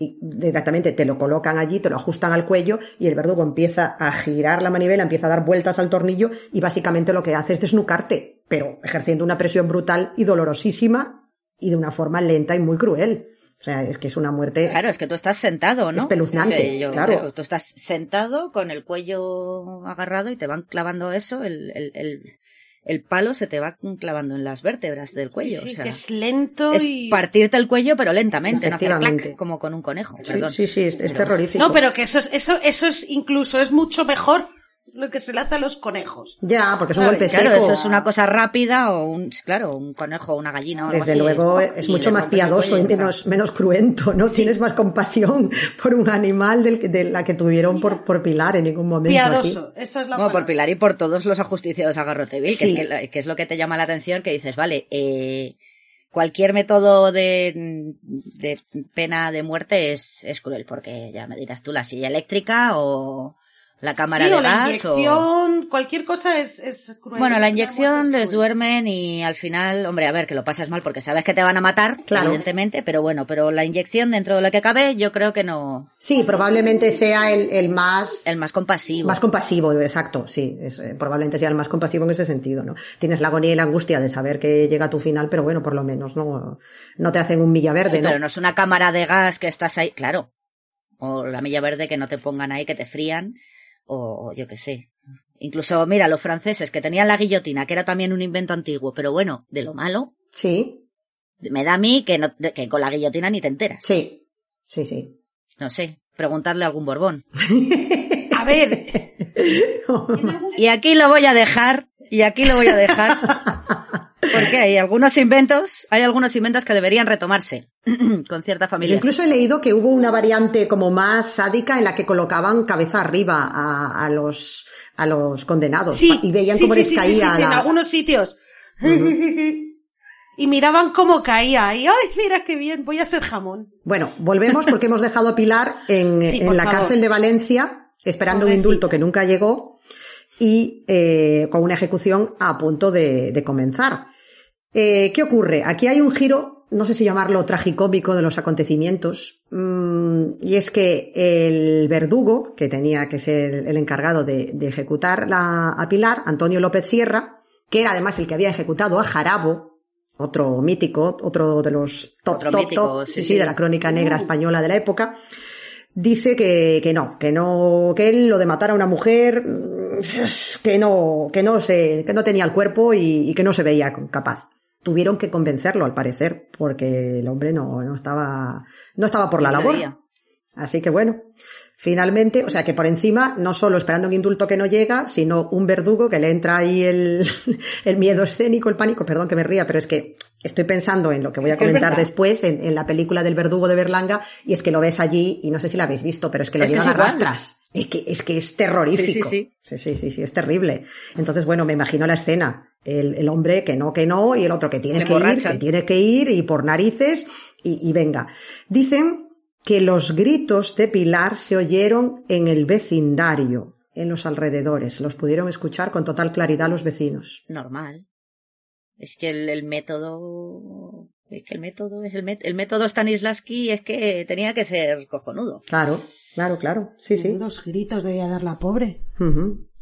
y directamente te lo colocan allí, te lo ajustan al cuello y el verdugo empieza a girar la manivela, empieza a dar vueltas al tornillo y básicamente lo que hace es desnucarte, pero ejerciendo una presión brutal y dolorosísima y de una forma lenta y muy cruel. O sea, es que es una muerte. Claro, es que tú estás sentado, ¿no? Espeluznante, yo claro. creo, Tú estás sentado con el cuello agarrado y te van clavando eso, el, el, el, el palo se te va clavando en las vértebras del cuello. Sí, o sea, que es lento es y... partirte el cuello, pero lentamente, no hacer clac, como con un conejo. Sí, perdón. sí, sí, es, es Pero- terrorífico. No, pero que eso es, eso, eso es incluso, es mucho mejor lo que se le hace a los conejos. Ya, porque es un golpe Claro, seco. eso es una cosa rápida o un, claro, un conejo o una gallina o algo Desde así, luego es y mucho más piadoso y menos, menos cruento, ¿no? Tienes más compasión por un animal del, que- de la que tuvieron por, por Pilar en ningún momento. aquí. Piadoso, esa es la Bueno, por. Pilar y por todos los ajusticiados a Garroteville, Sí. que, es que, que es lo que te llama la atención, que dices, vale, eh, cualquier método de, de pena de muerte es, es cruel, porque ya me dirás tú, la silla eléctrica o la cámara sí, de o la gas o... inyección, cualquier cosa es, es cruel. Bueno, la inyección les duermen y al final, hombre, a ver, que lo pasas mal porque sabes que te van a matar, Claro. evidentemente, pero bueno, pero la inyección dentro de lo que cabe, yo creo que no, Sí, probablemente sea el, el más, el más compasivo. más compasivo, exacto, sí, es, eh, probablemente sea el más compasivo en ese sentido, ¿no? Tienes la agonía y la angustia de saber que llega a tu final, pero bueno, por lo menos no, no te hacen un milla verde, Sí, ¿no? pero no es una cámara de gas que estás ahí, claro. O la milla verde que no te pongan ahí, que te frían, o o yo qué sé. Incluso, mira, los franceses que tenían la guillotina, que era también un invento antiguo, pero bueno, de lo malo, Sí, me da a mí que, no, que con la guillotina ni te enteras. sí, sí, sí. No sé, preguntarle a algún Borbón. A ver, Y aquí lo voy a dejar, y aquí lo voy a dejar, porque hay algunos inventos, hay algunos inventos que deberían retomarse con cierta Yo familia. incluso he leído que hubo una variante como más sádica en la que colocaban cabeza arriba a, a los a los condenados sí. y veían sí, cómo sí, les sí, caía sí, sí, sí, en la- algunos sitios. y miraban cómo caía. Y, ay, mira qué bien, voy a ser jamón. Bueno, volvemos porque hemos dejado a Pilar en, Sí, en por la favor. cárcel de Valencia esperando un indulto que nunca llegó y eh, con una ejecución a punto de, de comenzar. Eh, ¿Qué ocurre? Aquí hay un giro, no sé si llamarlo tragicómico de los acontecimientos, mm, y es que el verdugo, que tenía que ser el encargado de, de ejecutar la- a Pilar, Antonio López Sierra, que era además el que había ejecutado a Jarabo, otro mítico, otro de los top, Otro top, mítico, top, sí, sí, sí, sí. de la crónica negra española de la época, dice que, que no, que no, que él lo de matar a una mujer mm, que no, que no se, que no tenía el cuerpo y, y que no se veía capaz. Tuvieron que convencerlo, al parecer, porque el hombre no, no estaba, no estaba por la labor. Así que bueno, finalmente, o sea que por encima, no solo esperando un indulto que no llega, sino un verdugo que le entra ahí el, el miedo escénico, el pánico, perdón que me ría, pero es que estoy pensando en lo que voy a Es comentar después, en, en la película del verdugo de Berlanga, y es que lo ves allí, y no sé si la habéis visto, pero es que lo llevan es a igual. rastras. Es que, es que es terrorífico. Sí, sí, sí, sí, sí, sí, es terrible. Entonces, bueno, me imagino la escena. El, el hombre que no, que no, y el otro que tiene Se que ir, que tiene que ir, y por narices, y, y venga. Dicen que los gritos de Pilar se oyeron en el vecindario, en los alrededores. Los pudieron escuchar con total claridad los vecinos. Normal. Es que el, el método. Es que el método es el, met- el método Stanislavski es que tenía que ser cojonudo. Claro, claro, claro. Sí, sí. Unos gritos debía dar la pobre.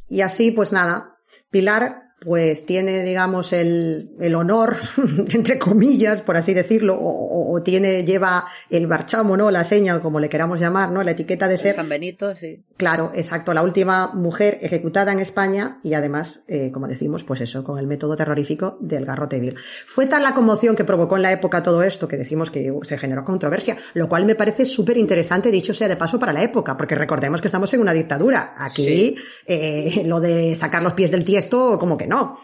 Y así, pues nada, Pilar pues tiene, digamos, el, el honor, entre comillas, por así decirlo, o, o- tiene, lleva el barchamo, ¿no? La seña, o como le queramos llamar, ¿no? La etiqueta de ser San Benito, sí. Claro, exacto, la última mujer ejecutada en España y además, eh, como decimos, pues eso, con el método terrorífico del garrote vil. Fue tal la conmoción que provocó en la época todo esto que decimos que se generó controversia, lo cual me parece súper interesante, dicho sea de paso, para la época, porque recordemos que estamos en una dictadura. Aquí, Sí. eh, lo de sacar los pies del tiesto, como que no.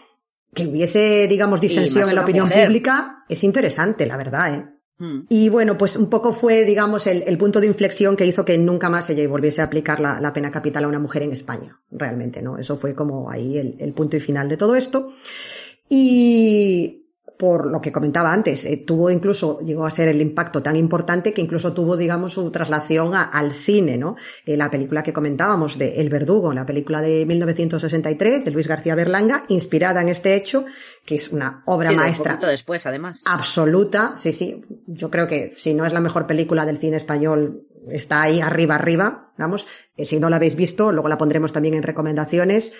Que hubiese, digamos, disensión en la opinión mujer. pública es interesante, la verdad, ¿eh? Mm. Y bueno, pues un poco fue, digamos, el, el punto de inflexión que hizo que nunca más se volviese a aplicar la, la pena capital a una mujer en España. Realmente, ¿no? Eso fue como ahí el, el punto y final de todo esto. Y por lo que comentaba antes, eh, tuvo incluso, llegó a ser el impacto tan importante que incluso tuvo, digamos, su traslación a- al cine, ¿no? Eh, la película que comentábamos de El Verdugo, la película de 1963 de Luis García Berlanga, inspirada en este hecho, que es una obra Sí, un maestra poquito después, además. absoluta, sí, sí. Yo creo que si no es la mejor película del cine español, está ahí arriba, arriba, vamos. Eh, Si no la habéis visto, luego la pondremos también en recomendaciones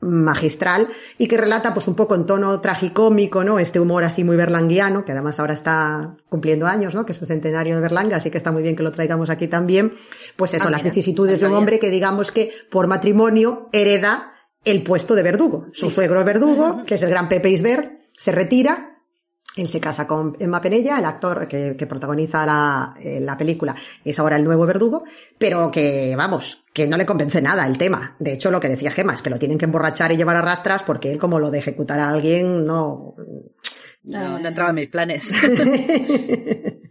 magistral y que relata pues un poco en tono tragicómico, ¿no? Este humor así muy berlanguiano, que además ahora está cumpliendo años, ¿no? Que es el centenario de Berlanga, así que está muy bien que lo traigamos aquí también. Pues eso, Ah, las mira, vicisitudes de un hombre que digamos que por matrimonio hereda el puesto de verdugo. Su suegro es verdugo, que es el gran Pepe Isbert, se retira él se casa con Emma Penella, el actor que, que protagoniza la, eh, la película, es ahora el nuevo verdugo, pero que, vamos, que no le convence nada el tema. De hecho, lo que decía Gemma es que lo tienen que emborrachar y llevar a rastras porque él, como lo de ejecutar a alguien, no... No, no entraba en mis planes.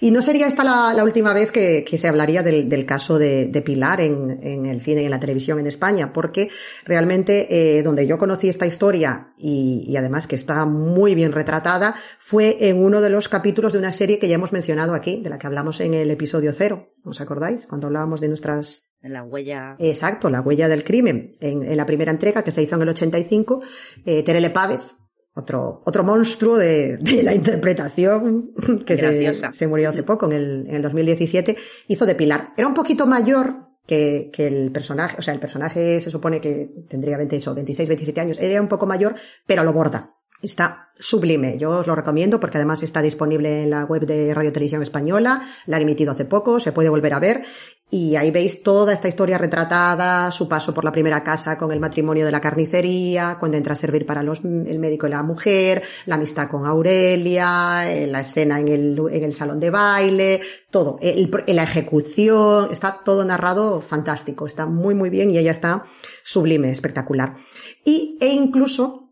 y no sería esta la, la última vez que, que se hablaría del, del caso de, de Pilar en, en el cine y en la televisión en España, porque realmente eh, donde yo conocí esta historia y, y además que está muy bien retratada fue en uno de los capítulos de una serie que ya hemos mencionado aquí, de la que hablamos en el episodio cero. ¿Os acordáis? Cuando hablábamos de nuestras la huella. Exacto, la huella del crimen. En, en la primera entrega que se hizo en el 85, eh, Terele Pávez, otro, otro monstruo de, de la interpretación que se, se murió hace poco, en el, en el 2017, hizo de Pilar. Era un poquito mayor que, que el personaje, o sea, el personaje se supone que tendría 20, eso, 26, 27 años, era un poco mayor, pero lo borda. Está sublime, yo os lo recomiendo porque además está disponible en la web de Radio Televisión Española, la han emitido hace poco, se puede volver a ver. Y ahí veis toda esta historia retratada, su paso por la primera casa con el matrimonio de la carnicería, cuando entra a servir para los, el médico y la mujer, la amistad con Aurelia, eh, la escena en el, en el salón de baile, todo, el- la ejecución, está todo narrado fantástico, está muy muy bien y ella está sublime, espectacular. Y, e incluso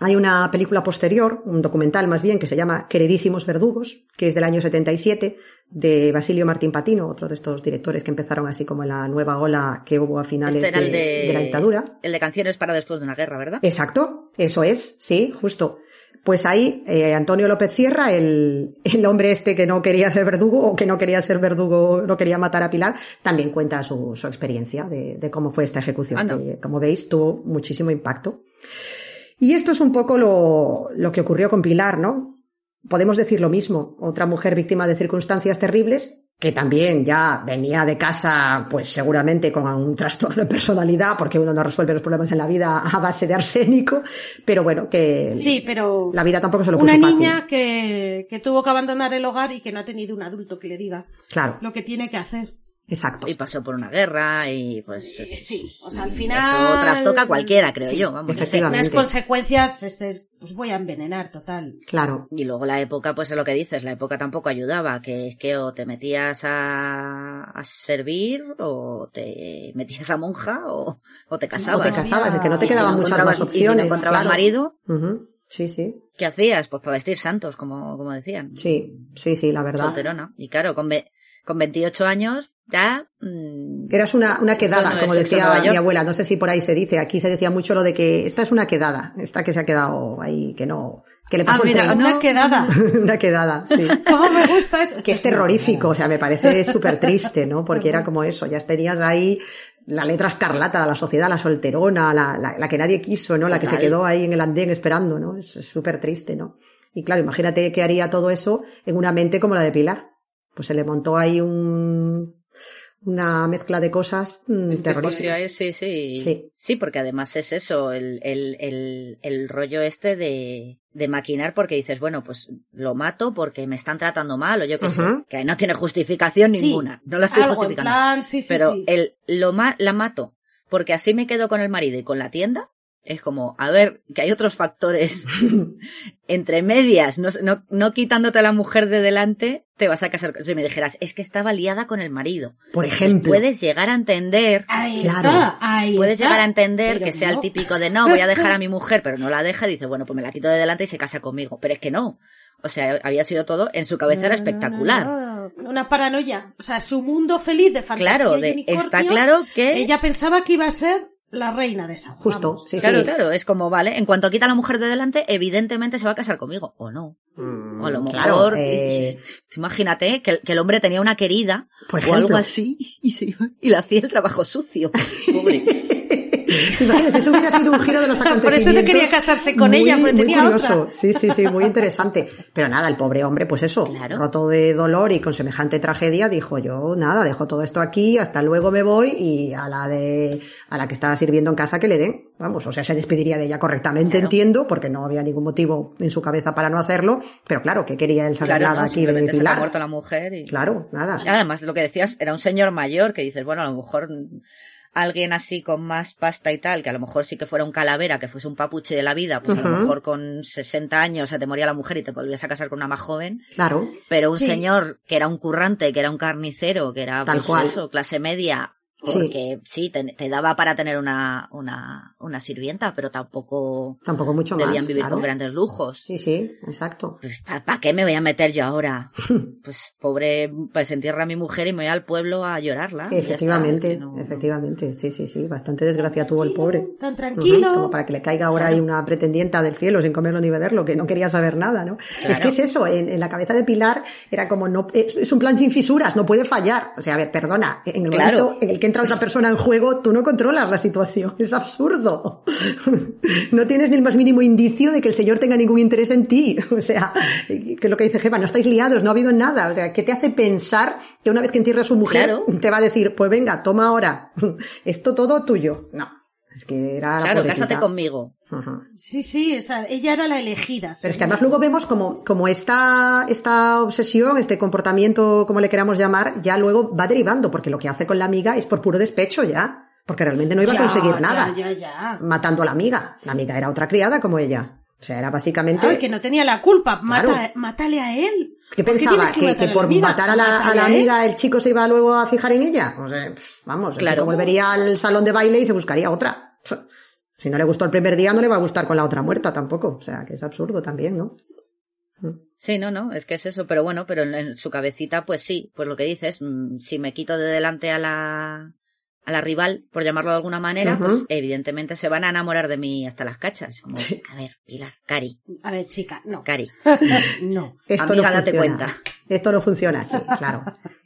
hay una película posterior, un documental más bien, que se llama Queridísimos Verdugos, que es del año 77, de Basilio Martín Patino, otro de estos directores que empezaron así como en la nueva ola que hubo a finales Este de, el de... de la dictadura. El de canciones para después de una guerra, ¿verdad? Exacto, eso es, sí, justo. Pues ahí, eh, Antonio López Sierra, el, el hombre este que no quería ser verdugo o que no quería ser verdugo, no quería matar a Pilar, también cuenta su, su experiencia de, de cómo fue esta ejecución, que como veis tuvo muchísimo impacto. Y esto es un poco lo, lo que ocurrió con Pilar, ¿no? Podemos decir lo mismo, otra mujer víctima de circunstancias terribles, que también ya venía de casa, pues seguramente con un trastorno de personalidad, porque uno no resuelve los problemas en la vida a base de arsénico, pero bueno, que Sí, pero la vida tampoco se lo puso una fácil. niña que, que tuvo que abandonar el hogar y que no ha tenido un adulto que le diga Claro. lo que tiene que hacer. Exacto. Y pasó por una guerra y pues... Sí, o sea, al final... Eso trastoca a cualquiera, creo Sí, yo. Vamos, efectivamente. Unas consecuencias, este, pues voy a envenenar, total. Claro. Y luego la época, pues es lo que dices, la época tampoco ayudaba, que es que o te metías a, a servir, o te metías a monja, o, o te Sí, casabas. O te casabas, es que no te Y si quedaban no muchas encontrabas- más Y si no opciones. encontrabas claro. marido, Ujú. Sí, sí. ¿qué hacías? Pues para vestir santos, como, como decían. Sí, sí, sí, la verdad. Solterona. Y claro, con, ve- con 28 años, ya... mm, Eras una, una quedada, Bueno, como decía mi abuela. No sé si por ahí se dice. Aquí se decía mucho lo de que esta es una quedada. Esta que se ha quedado ahí, que no, que le Ah, pasó el mira, tren. una quedada. una quedada, sí. ¿Cómo me gusta eso? que es terrorífico, o sea, me parece súper triste, ¿no? Porque era como eso, ya tenías ahí la letra escarlata de la sociedad, la solterona, la, la, la que nadie quiso, ¿no? La que se quedó ahí en el andén esperando, ¿no? Es es súper triste, ¿no? Y claro, imagínate que haría todo eso en una mente como la de Pilar. Pues se le montó ahí un, una mezcla de cosas mm, Hostia, terroríficas. sí, sí. Sí. Sí, porque además es eso, el, el, el, el rollo este de, de maquinar porque dices, bueno, pues lo mato porque me están tratando mal o yo qué sé, que no tiene justificación Sí, ninguna, no la estoy Algo en justificando. plan, sí, sí, pero sí. el lo ma la mato porque así me quedo con el marido y con la tienda, es como, a ver, que hay otros factores entre medias, no, no, no quitándote a la mujer de delante, te vas a casar. con- Si me dijeras, es que estaba liada con el marido, Por ejemplo. puedes llegar a entender Ahí Claro. está, ahí Puedes está. llegar a entender Pero que sea el típico de no, voy a dejar a mi mujer, pero no la deja, y dice, bueno, pues me la quito de delante y se casa conmigo. Pero es que no. O sea, había sido todo, en su cabeza era espectacular. no, no. Una paranoia. O sea, su mundo feliz de fantasía Claro, y de- unicornios, está claro que... Ella pensaba que iba a ser la reina de esa. Justo, sí, Claro, sí. claro, es como, vale, en cuanto quita a la mujer de delante, evidentemente se va a casar conmigo, o no. O a lo Mm, mejor, claro, eh, imagínate que, que el hombre tenía una querida, Por o algo ejemplo. así, y se iba, y le hacía el trabajo sucio. Pobre. Imagínate, eso hubiera sido un giro de los Por eso no acontecimientos. quería casarse con muy- ella, porque muy tenía curioso. otra. Sí, sí, sí, muy interesante. Pero nada, el pobre hombre, pues eso, Claro. roto de dolor y con semejante tragedia, dijo yo, nada, dejo todo esto aquí, hasta luego me voy y a la de, a la que estaba sirviendo en casa que le den. Vamos, o sea, se despediría de ella correctamente, Claro. entiendo, porque no había ningún motivo en su cabeza para no hacerlo, pero claro, que quería él saber Claro, nada no, aquí de simplemente se Pilar. muerto la mujer y... Claro, nada. Y Además, lo que decías, era un señor mayor que dices, bueno, a lo mejor alguien así con más pasta y tal, que a lo mejor sí que fuera un calavera, que fuese un papuche de la vida, pues a lo mejor con 60 años se te moría la mujer y te volvías a casar con una más joven, Claro. pero un Sí. señor que era un currante, que era un carnicero, que era Tal pues, cual. eso, clase media. Porque sí, te, te daba para tener una, una, una sirvienta, pero tampoco Tampoco mucho debían más. vivir claro. con grandes lujos. Sí, sí, exacto. Pues, ¿para qué me voy a meter yo ahora? Pues, pobre, pues entierra a mi mujer y me voy al pueblo a llorarla. está, Efectivamente, no- efectivamente, sí, sí, sí, bastante desgracia tuvo el pobre. Tan tranquilo. Como para que le caiga ahora ahí una pretendienta del cielo sin comerlo ni beberlo, que no quería saber nada, ¿no? Claro. Es que es eso, en, en la cabeza de Pilar era como, no, es, es un plan sin fisuras, no puede fallar. O sea, a ver, perdona, en el Claro. momento en el que entra otra persona en juego, tú no controlas la situación, es absurdo. No tienes ni el más mínimo indicio de que el señor tenga ningún interés en ti. O sea, que es lo que dice Gema, no estáis liados, no ha habido nada. O sea, ¿qué te hace pensar que una vez que entierra a su mujer, Claro. te va a decir, pues venga, toma ahora, esto todo tuyo? No. Es que era la Claro, pobrecita. cásate conmigo. Sí, sí, esa, ella era la elegida. Pero es que además luego vemos como, como esta, esta obsesión, este comportamiento, como le queramos llamar, ya luego va derivando, porque lo que hace con la amiga es por puro despecho ya, porque realmente no iba Ya, a conseguir nada Ya, ya, matando a la amiga. La amiga era otra criada como ella. O sea, era básicamente... Ah, que no tenía la culpa. Mata, Claro. Mátale a él. ¿Qué ¿Por qué pensaba? ¿Que, por amiga? matar a la, a él. amiga el chico se iba luego a fijar en ella? O sea, pff, vamos, el Claro. chico volvería al salón de baile y se buscaría otra. Pff, Si no le gustó el primer día, no le va a gustar con la otra muerta tampoco. O sea, que es absurdo también, ¿no? Sí, no, no, es que es eso, pero bueno, pero en, en su cabecita, pues sí, pues lo que dices, mm, si me quito de delante a la, a la rival, por llamarlo de alguna manera, pues evidentemente se van a enamorar de mí hasta las cachas. Como, Sí. a ver, Pilar, Cari, A ver, chica, no. Cari. No. Esto Amiga, no date funciona. cuenta. Esto no funciona así, claro.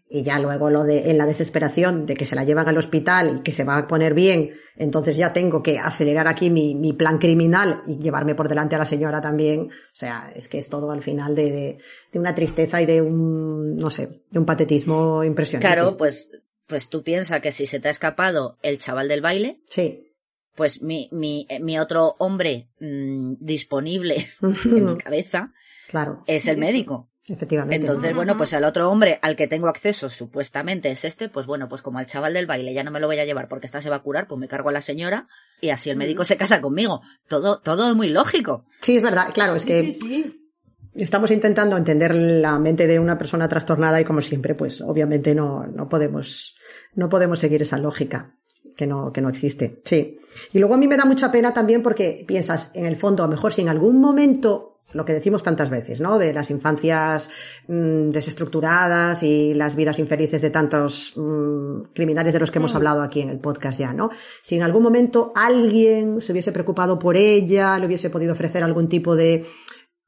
Y ya luego lo de, en la desesperación de que se la llevan al hospital y que se va a poner bien, entonces ya tengo que acelerar aquí mi, mi plan criminal y llevarme por delante a la señora también. O sea, es que es todo al final de, de, de una tristeza y de un, no sé, de un patetismo impresionante. Claro, pues, pues tú piensas que si se te ha escapado el chaval del baile, Sí. pues mi, mi, eh, mi otro hombre mm, disponible en mi cabeza Claro. es Sí, el médico. Efectivamente. Entonces, bueno, pues el otro hombre al que tengo acceso supuestamente es este, pues bueno, pues como al chaval del baile ya no me lo voy a llevar porque esta se va a curar, pues me cargo a la señora y así el médico se casa conmigo. Todo, todo es muy lógico. Sí, es verdad, claro, es que Sí, sí, sí. estamos intentando entender la mente de una persona trastornada y como siempre, pues obviamente no, no podemos, no podemos seguir esa lógica que no, que no existe. Sí. Y luego a mí me da mucha pena también porque piensas, en el fondo, a lo mejor si en algún momento lo que decimos tantas veces, ¿no? De las infancias mm, desestructuradas y las vidas infelices de tantos mm, criminales de los que hemos hablado aquí en el podcast ya, ¿no? Si en algún momento alguien se hubiese preocupado por ella, le hubiese podido ofrecer algún tipo de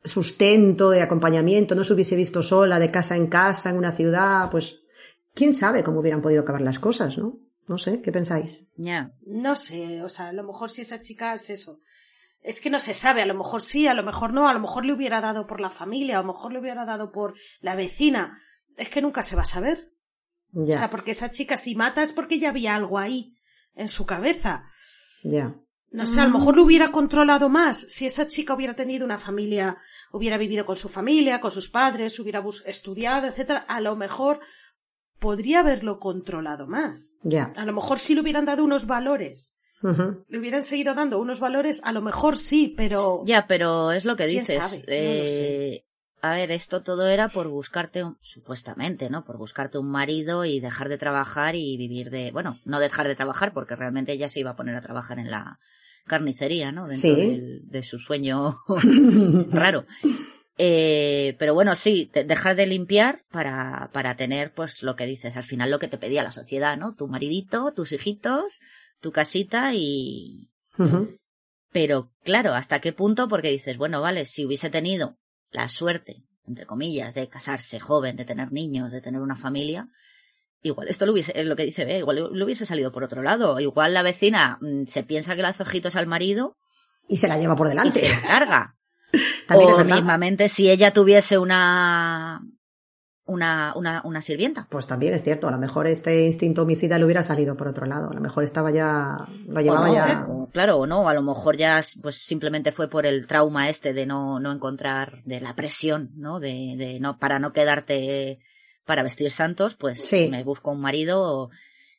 sustento, de acompañamiento, no se hubiese visto sola de casa en casa en una ciudad, pues quién sabe cómo hubieran podido acabar las cosas, ¿no? No sé, ¿qué pensáis? Ya. No sé, o sea, a lo mejor si esa chica es eso. Es que no se sabe, a lo mejor sí, a lo mejor no, a lo mejor le hubiera dado por la familia, a lo mejor le hubiera dado por la vecina. Es que nunca se va a saber. Ya, O sea, porque esa chica si mata es porque ya había algo ahí, en su cabeza. ya. No sé, a lo mejor lo hubiera controlado más. Si esa chica hubiera tenido una familia, hubiera vivido con su familia, con sus padres, hubiera estudiado, etcétera, a lo mejor podría haberlo controlado más. Ya. A lo mejor sí le hubieran dado unos valores. Le hubieran seguido dando unos valores, a lo mejor sí, pero Ya, pero es lo que ¿Quién dices. sabe? No lo sé. Eh, a ver, esto todo era por buscarte, un, supuestamente, ¿no? Por buscarte un marido y dejar de trabajar y vivir de, bueno, no dejar de trabajar porque realmente ella se iba a poner a trabajar en la carnicería, ¿no? Dentro Sí. del- de su sueño raro. Eh, pero bueno, sí, de- dejar de limpiar para, para tener, pues, lo que dices, al final lo que te pedía la sociedad, ¿no? Tu maridito, tus hijitos, tu casita y, pero claro, ¿hasta qué punto? Porque dices, bueno, vale, si hubiese tenido la suerte, entre comillas, de casarse joven, de tener niños, de tener una familia, igual esto lo hubiese, es lo que dice Bea, igual lo hubiese salido por otro lado. Igual la vecina mm, se piensa que le hace ojitos al marido Y se la lleva por y delante. se la carga. También o mismamente si ella tuviese una, una, una, una sirvienta. Pues también es cierto, a lo mejor este instinto homicida le hubiera salido por otro lado, a lo mejor estaba ya, lo llevaba no, ya. o- claro, o no, a lo mejor ya pues simplemente fue por el trauma este de no, no encontrar, de la presión, ¿no? De, de no, para no quedarte para vestir santos, pues Sí. me busco un marido,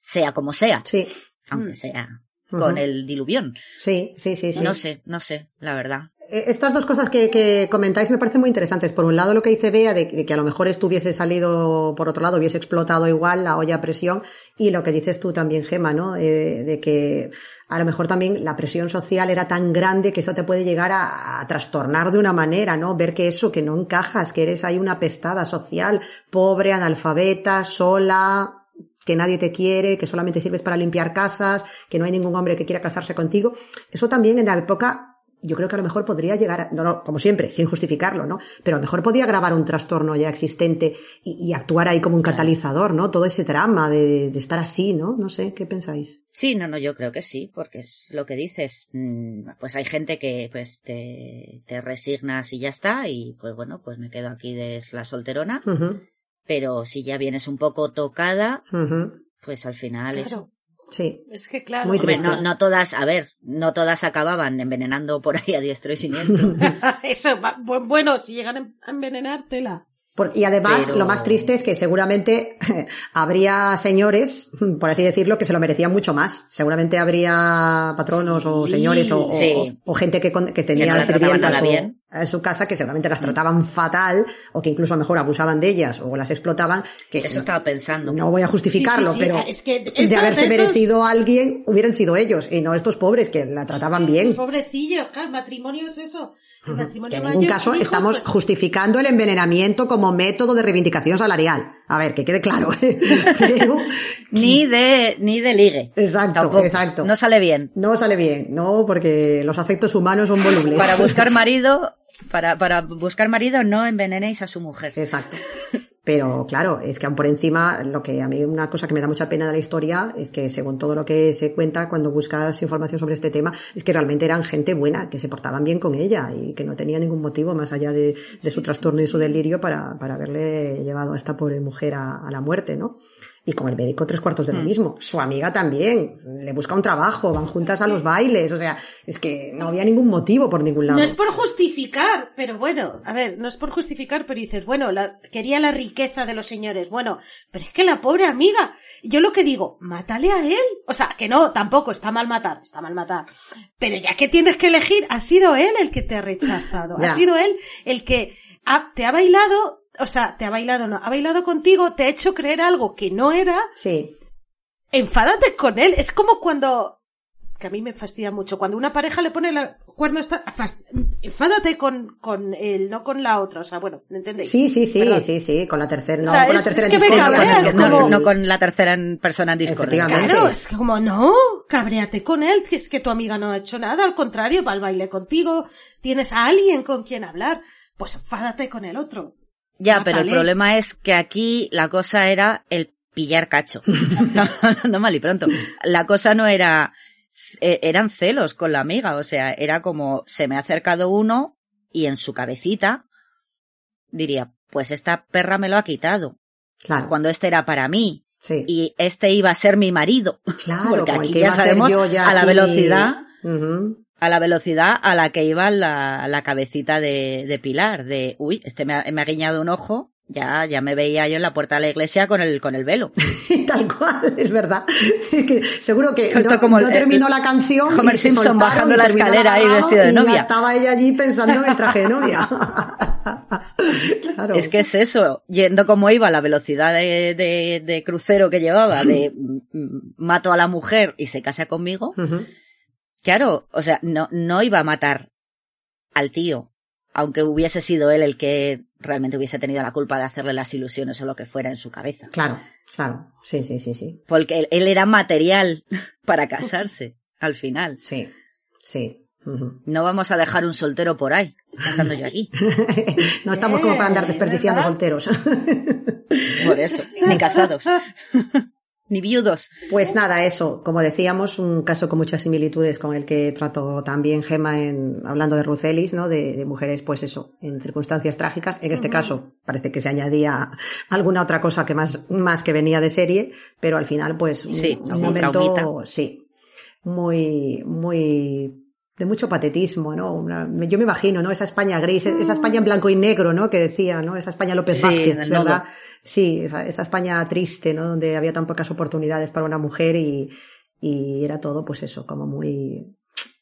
sea como sea, Sí, aunque Mm. sea Con el diluvión. sí, sí, sí, sí. No sé, no sé, la verdad. Eh, Estas dos cosas que, que comentáis me parecen muy interesantes. Por un lado, lo que dice Bea, de, de que a lo mejor esto hubiese salido, por otro lado, hubiese explotado igual la olla a presión. Y lo que dices tú también, Gema, ¿no? Eh, de que a lo mejor también la presión social era tan grande que eso te puede llegar a, a trastornar de una manera, ¿no? Ver que eso, que no encajas, que eres ahí una pestada social, pobre, analfabeta, sola, que nadie te quiere, que solamente sirves para limpiar casas, que no hay ningún hombre que quiera casarse contigo. Eso también en la época yo creo que a lo mejor podría llegar, a, no, no, como siempre, sin justificarlo, ¿no? Pero a lo mejor podía grabar un trastorno ya existente y, y actuar ahí como un catalizador, ¿no? Todo ese drama de, de estar así, ¿no? No sé, ¿qué pensáis? Sí, no, no, yo creo que sí, porque es lo que dices. Mm, Pues hay gente que pues te, te resignas y ya está, y pues bueno, pues me quedo aquí de la solterona. Pero si ya vienes un poco tocada, pues al final es claro, Sí, es que claro. Muy Hombre, triste. no, no todas, a ver, no todas acababan envenenando por ahí a diestro y siniestro. Eso, bueno, si llegan a envenenártela. Por- y además, Pero- lo más triste es que seguramente habría señores, por así decirlo, que se lo merecían mucho más. Seguramente habría patronos o Sí, señores o, sí. gente que, con- que tenía no las trataban sirvientas nada o- bien. Su casa que seguramente las trataban fatal o que incluso a lo mejor abusaban de ellas o las explotaban. Que Eso estaba pensando. no voy a justificarlo, Sí, sí, sí, pero es que de haberse de esos- merecido a alguien hubieran sido ellos y no estos pobres que la trataban bien. Pobrecillos, claro, el matrimonio es eso. El matrimonio Que en ningún caso hijo, estamos pues, justificando el envenenamiento como método de reivindicación salarial. A ver, que quede claro. Pero- Ni de, ni de ligue. Exacto, Tampoco. exacto. No sale bien. no sale bien, no, porque los afectos humanos son volubles. Para buscar marido, para, para buscar marido no envenenéis a su mujer. Exacto. Pero claro, es que aún por encima, lo que a mí una cosa que me da mucha pena de la historia es que según todo lo que se cuenta cuando buscas información sobre este tema, es que realmente eran gente buena, que se portaban bien con ella y que no tenía ningún motivo más allá de, de su trastorno y su delirio para, para haberle llevado a esta pobre mujer a, a la muerte, ¿no? Y con el médico tres cuartos de lo Mm. mismo. Su amiga también. Le busca un trabajo, van juntas a los bailes. O sea, es que no había ningún motivo por ningún lado. No es por justificar, pero bueno, a ver, no es por justificar, pero dices, bueno, la- quería la riqueza de los señores. Bueno, pero es que la pobre amiga, yo lo que digo, mátale a él. O sea, que no, tampoco, está mal matar, está mal matar. Pero ya que tienes que elegir, ha sido él el que te ha rechazado. Ya. Ha sido él el que ha- te ha bailado, o sea, te ha bailado, no, ha bailado contigo, te ha hecho creer algo que no era, Sí. enfádate con él. Es como cuando, que a mí me fastidia mucho, cuando una pareja le pone la cuerno, está, fast- enfádate con, con él, no con la otra. O sea, bueno, ¿me entendéis? Sí, sí, sí, Perdón. sí, sí, con la tercera, no, O sea, con la es- tercera es que me discordia, cabrea, con el- es no, como- no con la tercera en persona en discordia. Claro, es que como no, cabréate con él, que es que tu amiga no ha hecho nada, al contrario, va al baile contigo, tienes a alguien con quien hablar, pues enfádate con el otro. Ya, pero el problema es que aquí la cosa era el pillar cacho. no mal y pronto. La cosa no era, eh, eran celos con la amiga, o sea, era como se me ha acercado uno y en su cabecita diría, pues esta perra me lo ha quitado, Claro, cuando este era para mí sí. y este iba a ser mi marido. claro, porque aquí ya sabemos yo ya a la velocidad. A la velocidad a la que iba la, la cabecita de, de Pilar, de, uy, este me ha, me ha guiñado un ojo, ya, ya me veía yo en la puerta de la iglesia con el, con el velo. Tal cual, es verdad. Es que seguro que no, como no el- terminó el- la canción. Homer Simpson bajando la escalera ahí vestido de y novia. estaba ella allí pensando en el traje de novia. claro. Es que es eso, yendo como iba a la velocidad de, de, de crucero que llevaba, de mm, mm, mato a la mujer y se casa conmigo. Claro, o sea, no, no iba a matar al tío, aunque hubiese sido él el que realmente hubiese tenido la culpa de hacerle las ilusiones o lo que fuera en su cabeza. Claro, claro. Sí, sí, sí, sí. Porque él, él era material para casarse, al final. Sí, sí. No vamos a dejar un soltero por ahí, cantando yo aquí. no estamos como para andar Eh, desperdiciando ¿verdad? solteros. Por eso, ni casados, ni viudos. Pues nada, eso, como decíamos, un caso con muchas similitudes con el que trató también Gema en, hablando de Rucelis, ¿no? De, de mujeres, pues eso, en circunstancias trágicas. En este caso, parece que se añadía alguna otra cosa que más, más que venía de serie, pero al final, pues, un, Sí, un momento, traumita. sí, muy, muy, de mucho patetismo, ¿no? Una- yo me imagino, ¿no? Esa España gris, esa España en blanco y negro, ¿no? Que decía, ¿no? Esa España López Sí, Vázquez, ¿verdad? Sí, esa, esa España triste, ¿no? Donde había tan pocas oportunidades para una mujer y, y era todo, pues eso, como muy,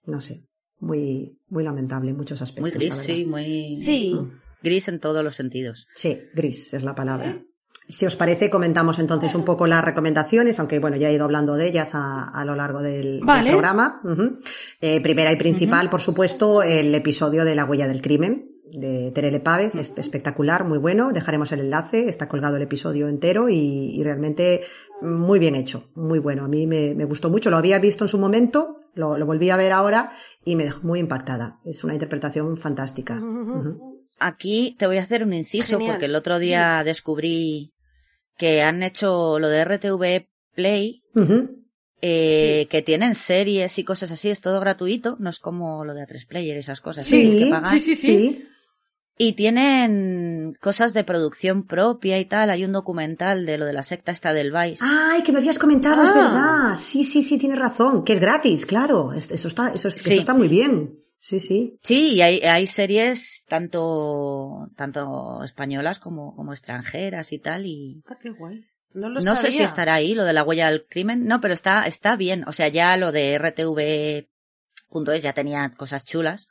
no sé, muy, muy lamentable en muchos aspectos. Muy gris, sí, muy Sí. gris en todos los sentidos. Sí, gris es la palabra. Si os parece, comentamos entonces un poco las recomendaciones, aunque bueno, ya he ido hablando de ellas a, a lo largo del, programa. Eh, primera y principal, por supuesto, el episodio de La huella del crimen de Terele Pávez, es espectacular, muy bueno. Dejaremos el enlace, está colgado el episodio entero y, y realmente muy bien hecho, muy bueno. A mí me, me gustó mucho, lo había visto en su momento, lo, lo volví a ver ahora y me dejó muy impactada. Es una interpretación fantástica. Aquí te voy a hacer un inciso Genial. porque el otro día descubrí que han hecho lo de RTV Play, eh, que tienen series y cosas así, es todo gratuito, no es como lo de A3 Player, esas cosas. que sí, sí, sí. Y tienen cosas de producción propia y tal, hay un documental de lo de la secta esta del Vice. Ay, que me habías comentado, es Ah. verdad. Sí, sí, sí, tienes razón. Que es gratis, claro. Es- Eso está, eso, Sí. eso está muy bien. Sí, sí. Sí, y hay, hay series tanto, tanto españolas como, como extranjeras y tal, y Ah, qué guay. No lo no sé si estará ahí lo de la huella del crimen, no, pero está, está bien, o sea, ya lo de RTV.es ya tenía cosas chulas,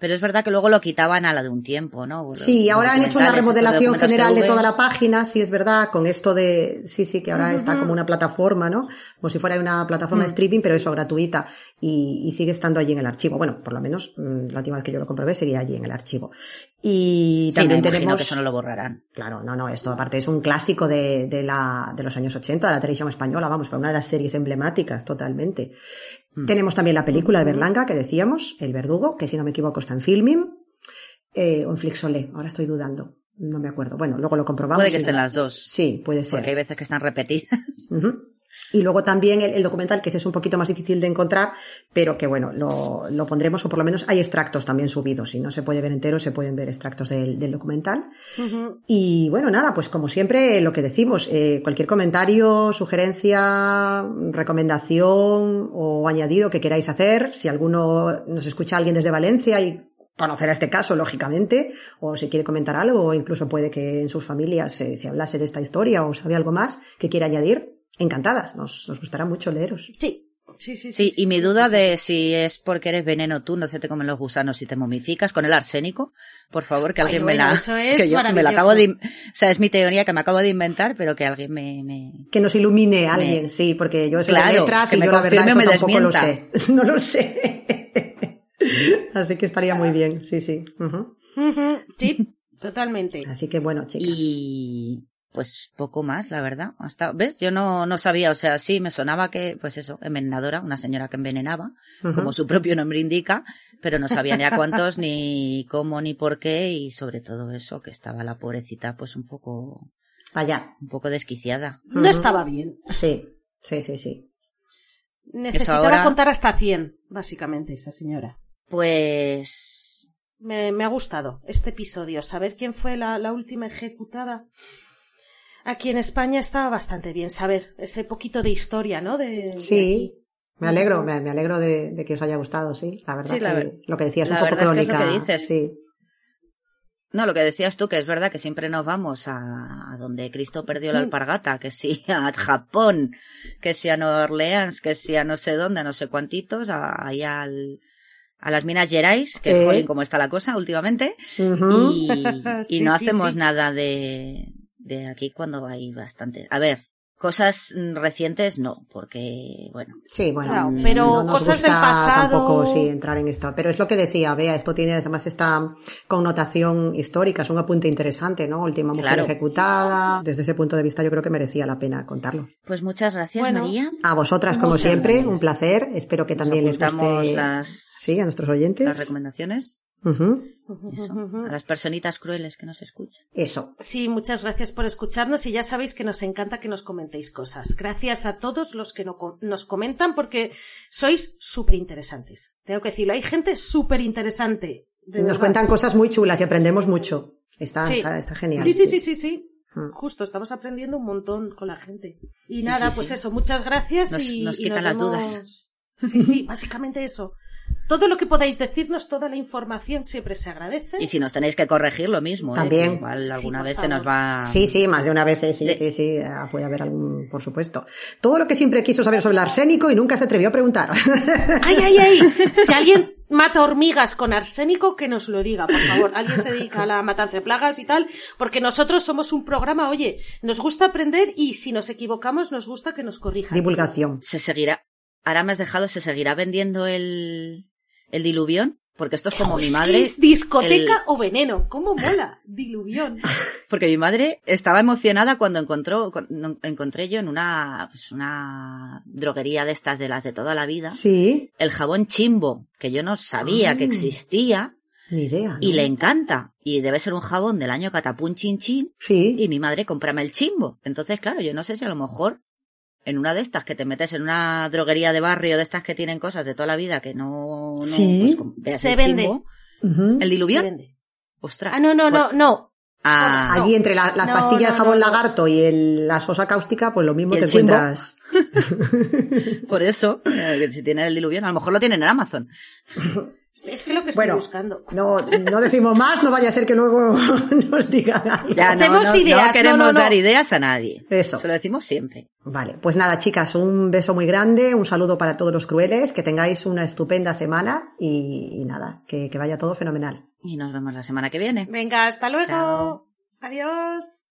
pero es verdad que luego lo quitaban a la de un tiempo, ¿no? Sí, Los ahora han hecho una remodelación general de toda la página, sí es verdad, con esto de, sí, sí, que ahora está como una plataforma, ¿no? Como si fuera una plataforma Mm. de streaming, pero eso gratuita y, y sigue estando allí en el archivo. Bueno, por lo menos mm, la última vez que yo lo comprobé seguía allí en el archivo. Y Sí, me también tenemos que eso no lo borrarán. Claro, no, no, esto aparte es un clásico de, de, la, de los años 80, de la televisión española, vamos, fue una de las series emblemáticas totalmente. Mm. Tenemos también la película de Berlanga que decíamos, El Verdugo, que si no me equivoco está en Filming, eh, o en Flixolé, ahora estoy dudando, no me acuerdo. Bueno, luego lo comprobamos. Puede que estén las dos, Sí, puede ser. porque hay veces que están repetidas. Y luego también el, el documental, que ese es un poquito más difícil de encontrar, pero que bueno, lo, lo pondremos, o por lo menos hay extractos también subidos. Si no se puede ver entero, se pueden ver extractos del, del documental. Y bueno, nada, pues como siempre, lo que decimos, eh, cualquier comentario, sugerencia, recomendación o añadido que queráis hacer, si alguno nos escucha alguien desde Valencia y conocerá este caso, lógicamente, o si quiere comentar algo, o incluso puede que en sus familias se, se hablase de esta historia o sabe algo más que quiera añadir, encantadas, nos, nos gustará mucho leeros. Sí. Sí, sí, Sí, y mi sí, duda sí. de si es porque eres veneno tú, no se te comen los gusanos y te momificas con el arsénico, por favor, que Ay, alguien me la... eso es que yo me la acabo de... O sea, es mi teoría que me acabo de inventar, pero que alguien me... me... Que nos ilumine alguien, sí, porque yo Claro, de letras que y me yo la verdad eso me tampoco lo sé. No lo sé. Así que estaría muy bien, sí, sí. Sí, totalmente. Así que bueno, chicas. Y pues poco más, la verdad. Hasta, ¿ves? Yo no, no sabía, o sea, sí, me sonaba que, pues eso, envenenadora, una señora que envenenaba, como su propio nombre indica, pero no sabía ni a cuántos, ni cómo, ni por qué, y sobre todo eso, que estaba la pobrecita, pues un poco, Allá. un poco desquiciada. No estaba bien. Sí, sí, sí, sí. Necesitaba ahora- contar hasta 100, básicamente, esa señora. Pues, Me, me ha gustado este episodio. Saber quién fue la, la última ejecutada. Aquí en España estaba bastante bien saber ese poquito de historia, ¿no? De, Sí. Me alegro, me, me alegro de, de que os haya gustado, sí. La verdad Sí, la que lo que decías, la un poco verdad es que es lo crónica. que dices. Sí. no, lo que decías tú, que es verdad que siempre nos vamos a, a donde Cristo perdió la Mm. alpargata, que sí a Japón, que sí a Nueva Orleans, que sí a no sé dónde, a no sé cuantitos, a- ahí al, a las minas Gerais, que Eh. es jolín como está la cosa últimamente, Ujú. y, y Sí, no sí, hacemos sí. nada de, de aquí cuando hay bastante. A ver, cosas recientes no, porque, bueno, Sí, bueno, Claro, pero no nos cosas del gusta pasado- Tampoco, sí, entrar en esto. Pero es lo que decía, Bea, esto tiene además esta connotación histórica, es un apunte interesante, ¿no? Última mujer Claro. ejecutada. Desde ese punto de vista yo creo que merecía la pena contarlo. pues muchas gracias Bueno. María. A vosotras, como Muchas siempre, gracias. un placer. Espero que también les guste. las, Sí, a nuestros oyentes. las recomendaciones. Eso, a las personitas crueles que nos escuchan. Eso. Sí, muchas gracias por escucharnos y ya sabéis que nos encanta que nos comentéis cosas. Gracias a todos los que no co- nos comentan porque sois súper interesantes. Tengo que decirlo, hay gente súper interesante. Nos verdad. cuentan cosas muy chulas y aprendemos mucho. Está, Sí. está, está genial. Sí, sí, sí, sí, sí. Mm. Justo, estamos aprendiendo un montón con la gente. Y nada, sí, pues sí. eso, muchas gracias Nos- y nos y quitan las vemos- dudas. Sí, sí, básicamente eso. Todo lo que podáis decirnos, toda la información siempre se agradece. Y si nos tenéis que corregir, lo mismo. ¿eh? También. Igual Sí, alguna por vez se nos va. Sí, sí, más de una vez, sí, De- sí, sí, ah, puede haber algún, por supuesto. Todo lo que siempre quiso saber sobre el arsénico y nunca se atrevió a preguntar. ¡Ay, ay, ay! Si alguien mata hormigas con arsénico, que nos lo diga, por favor. Alguien se dedica a la matanza de plagas y tal, porque nosotros somos un programa, oye, nos gusta aprender y si nos equivocamos nos gusta que nos corrijan. Divulgación. Se seguirá. Ahora me has dejado, ¿se seguirá vendiendo el, el diluvión? Porque esto es como Oh, mi madre. es discoteca el- o veneno. ¿Cómo mola? Diluvión. Porque mi madre estaba emocionada cuando encontró, cuando encontré yo en una, pues una droguería de estas de las de toda la vida, Sí, el jabón chimbo, que yo no sabía que Ah. existía, ni idea. y le encanta. Y debe ser un jabón del año catapún chin chin, Sí, y mi madre cómprame el chimbo. Entonces, claro, yo no sé si a lo mejor en una de estas que te metes en una droguería de barrio de estas que tienen cosas de toda la vida que no, no Sí. pues, Se el vende. chimbo. El diluvión. Ostras. Ah, no, no, no, Bueno, no. ah, no. Allí entre la- las No, pastillas no, jabón no, no. lagarto y el- la sosa cáustica, pues lo mismo ¿Y te chimbo? encuentras. por eso, eh, si tienen el diluvión, a lo mejor lo tienen en Amazon. Es que lo que estoy Bueno, buscando. no, no decimos más, no vaya a ser que luego nos digan algo. Ya no, Hacemos no, ideas, no no, queremos no, no. dar ideas a nadie. Eso. Se lo decimos siempre. Vale, pues nada, chicas, un beso muy grande, un saludo para todos los crueles, que tengáis una estupenda semana y, y nada, que, que vaya todo fenomenal. Y nos vemos la semana que viene. Venga, hasta luego. Chao. Adiós.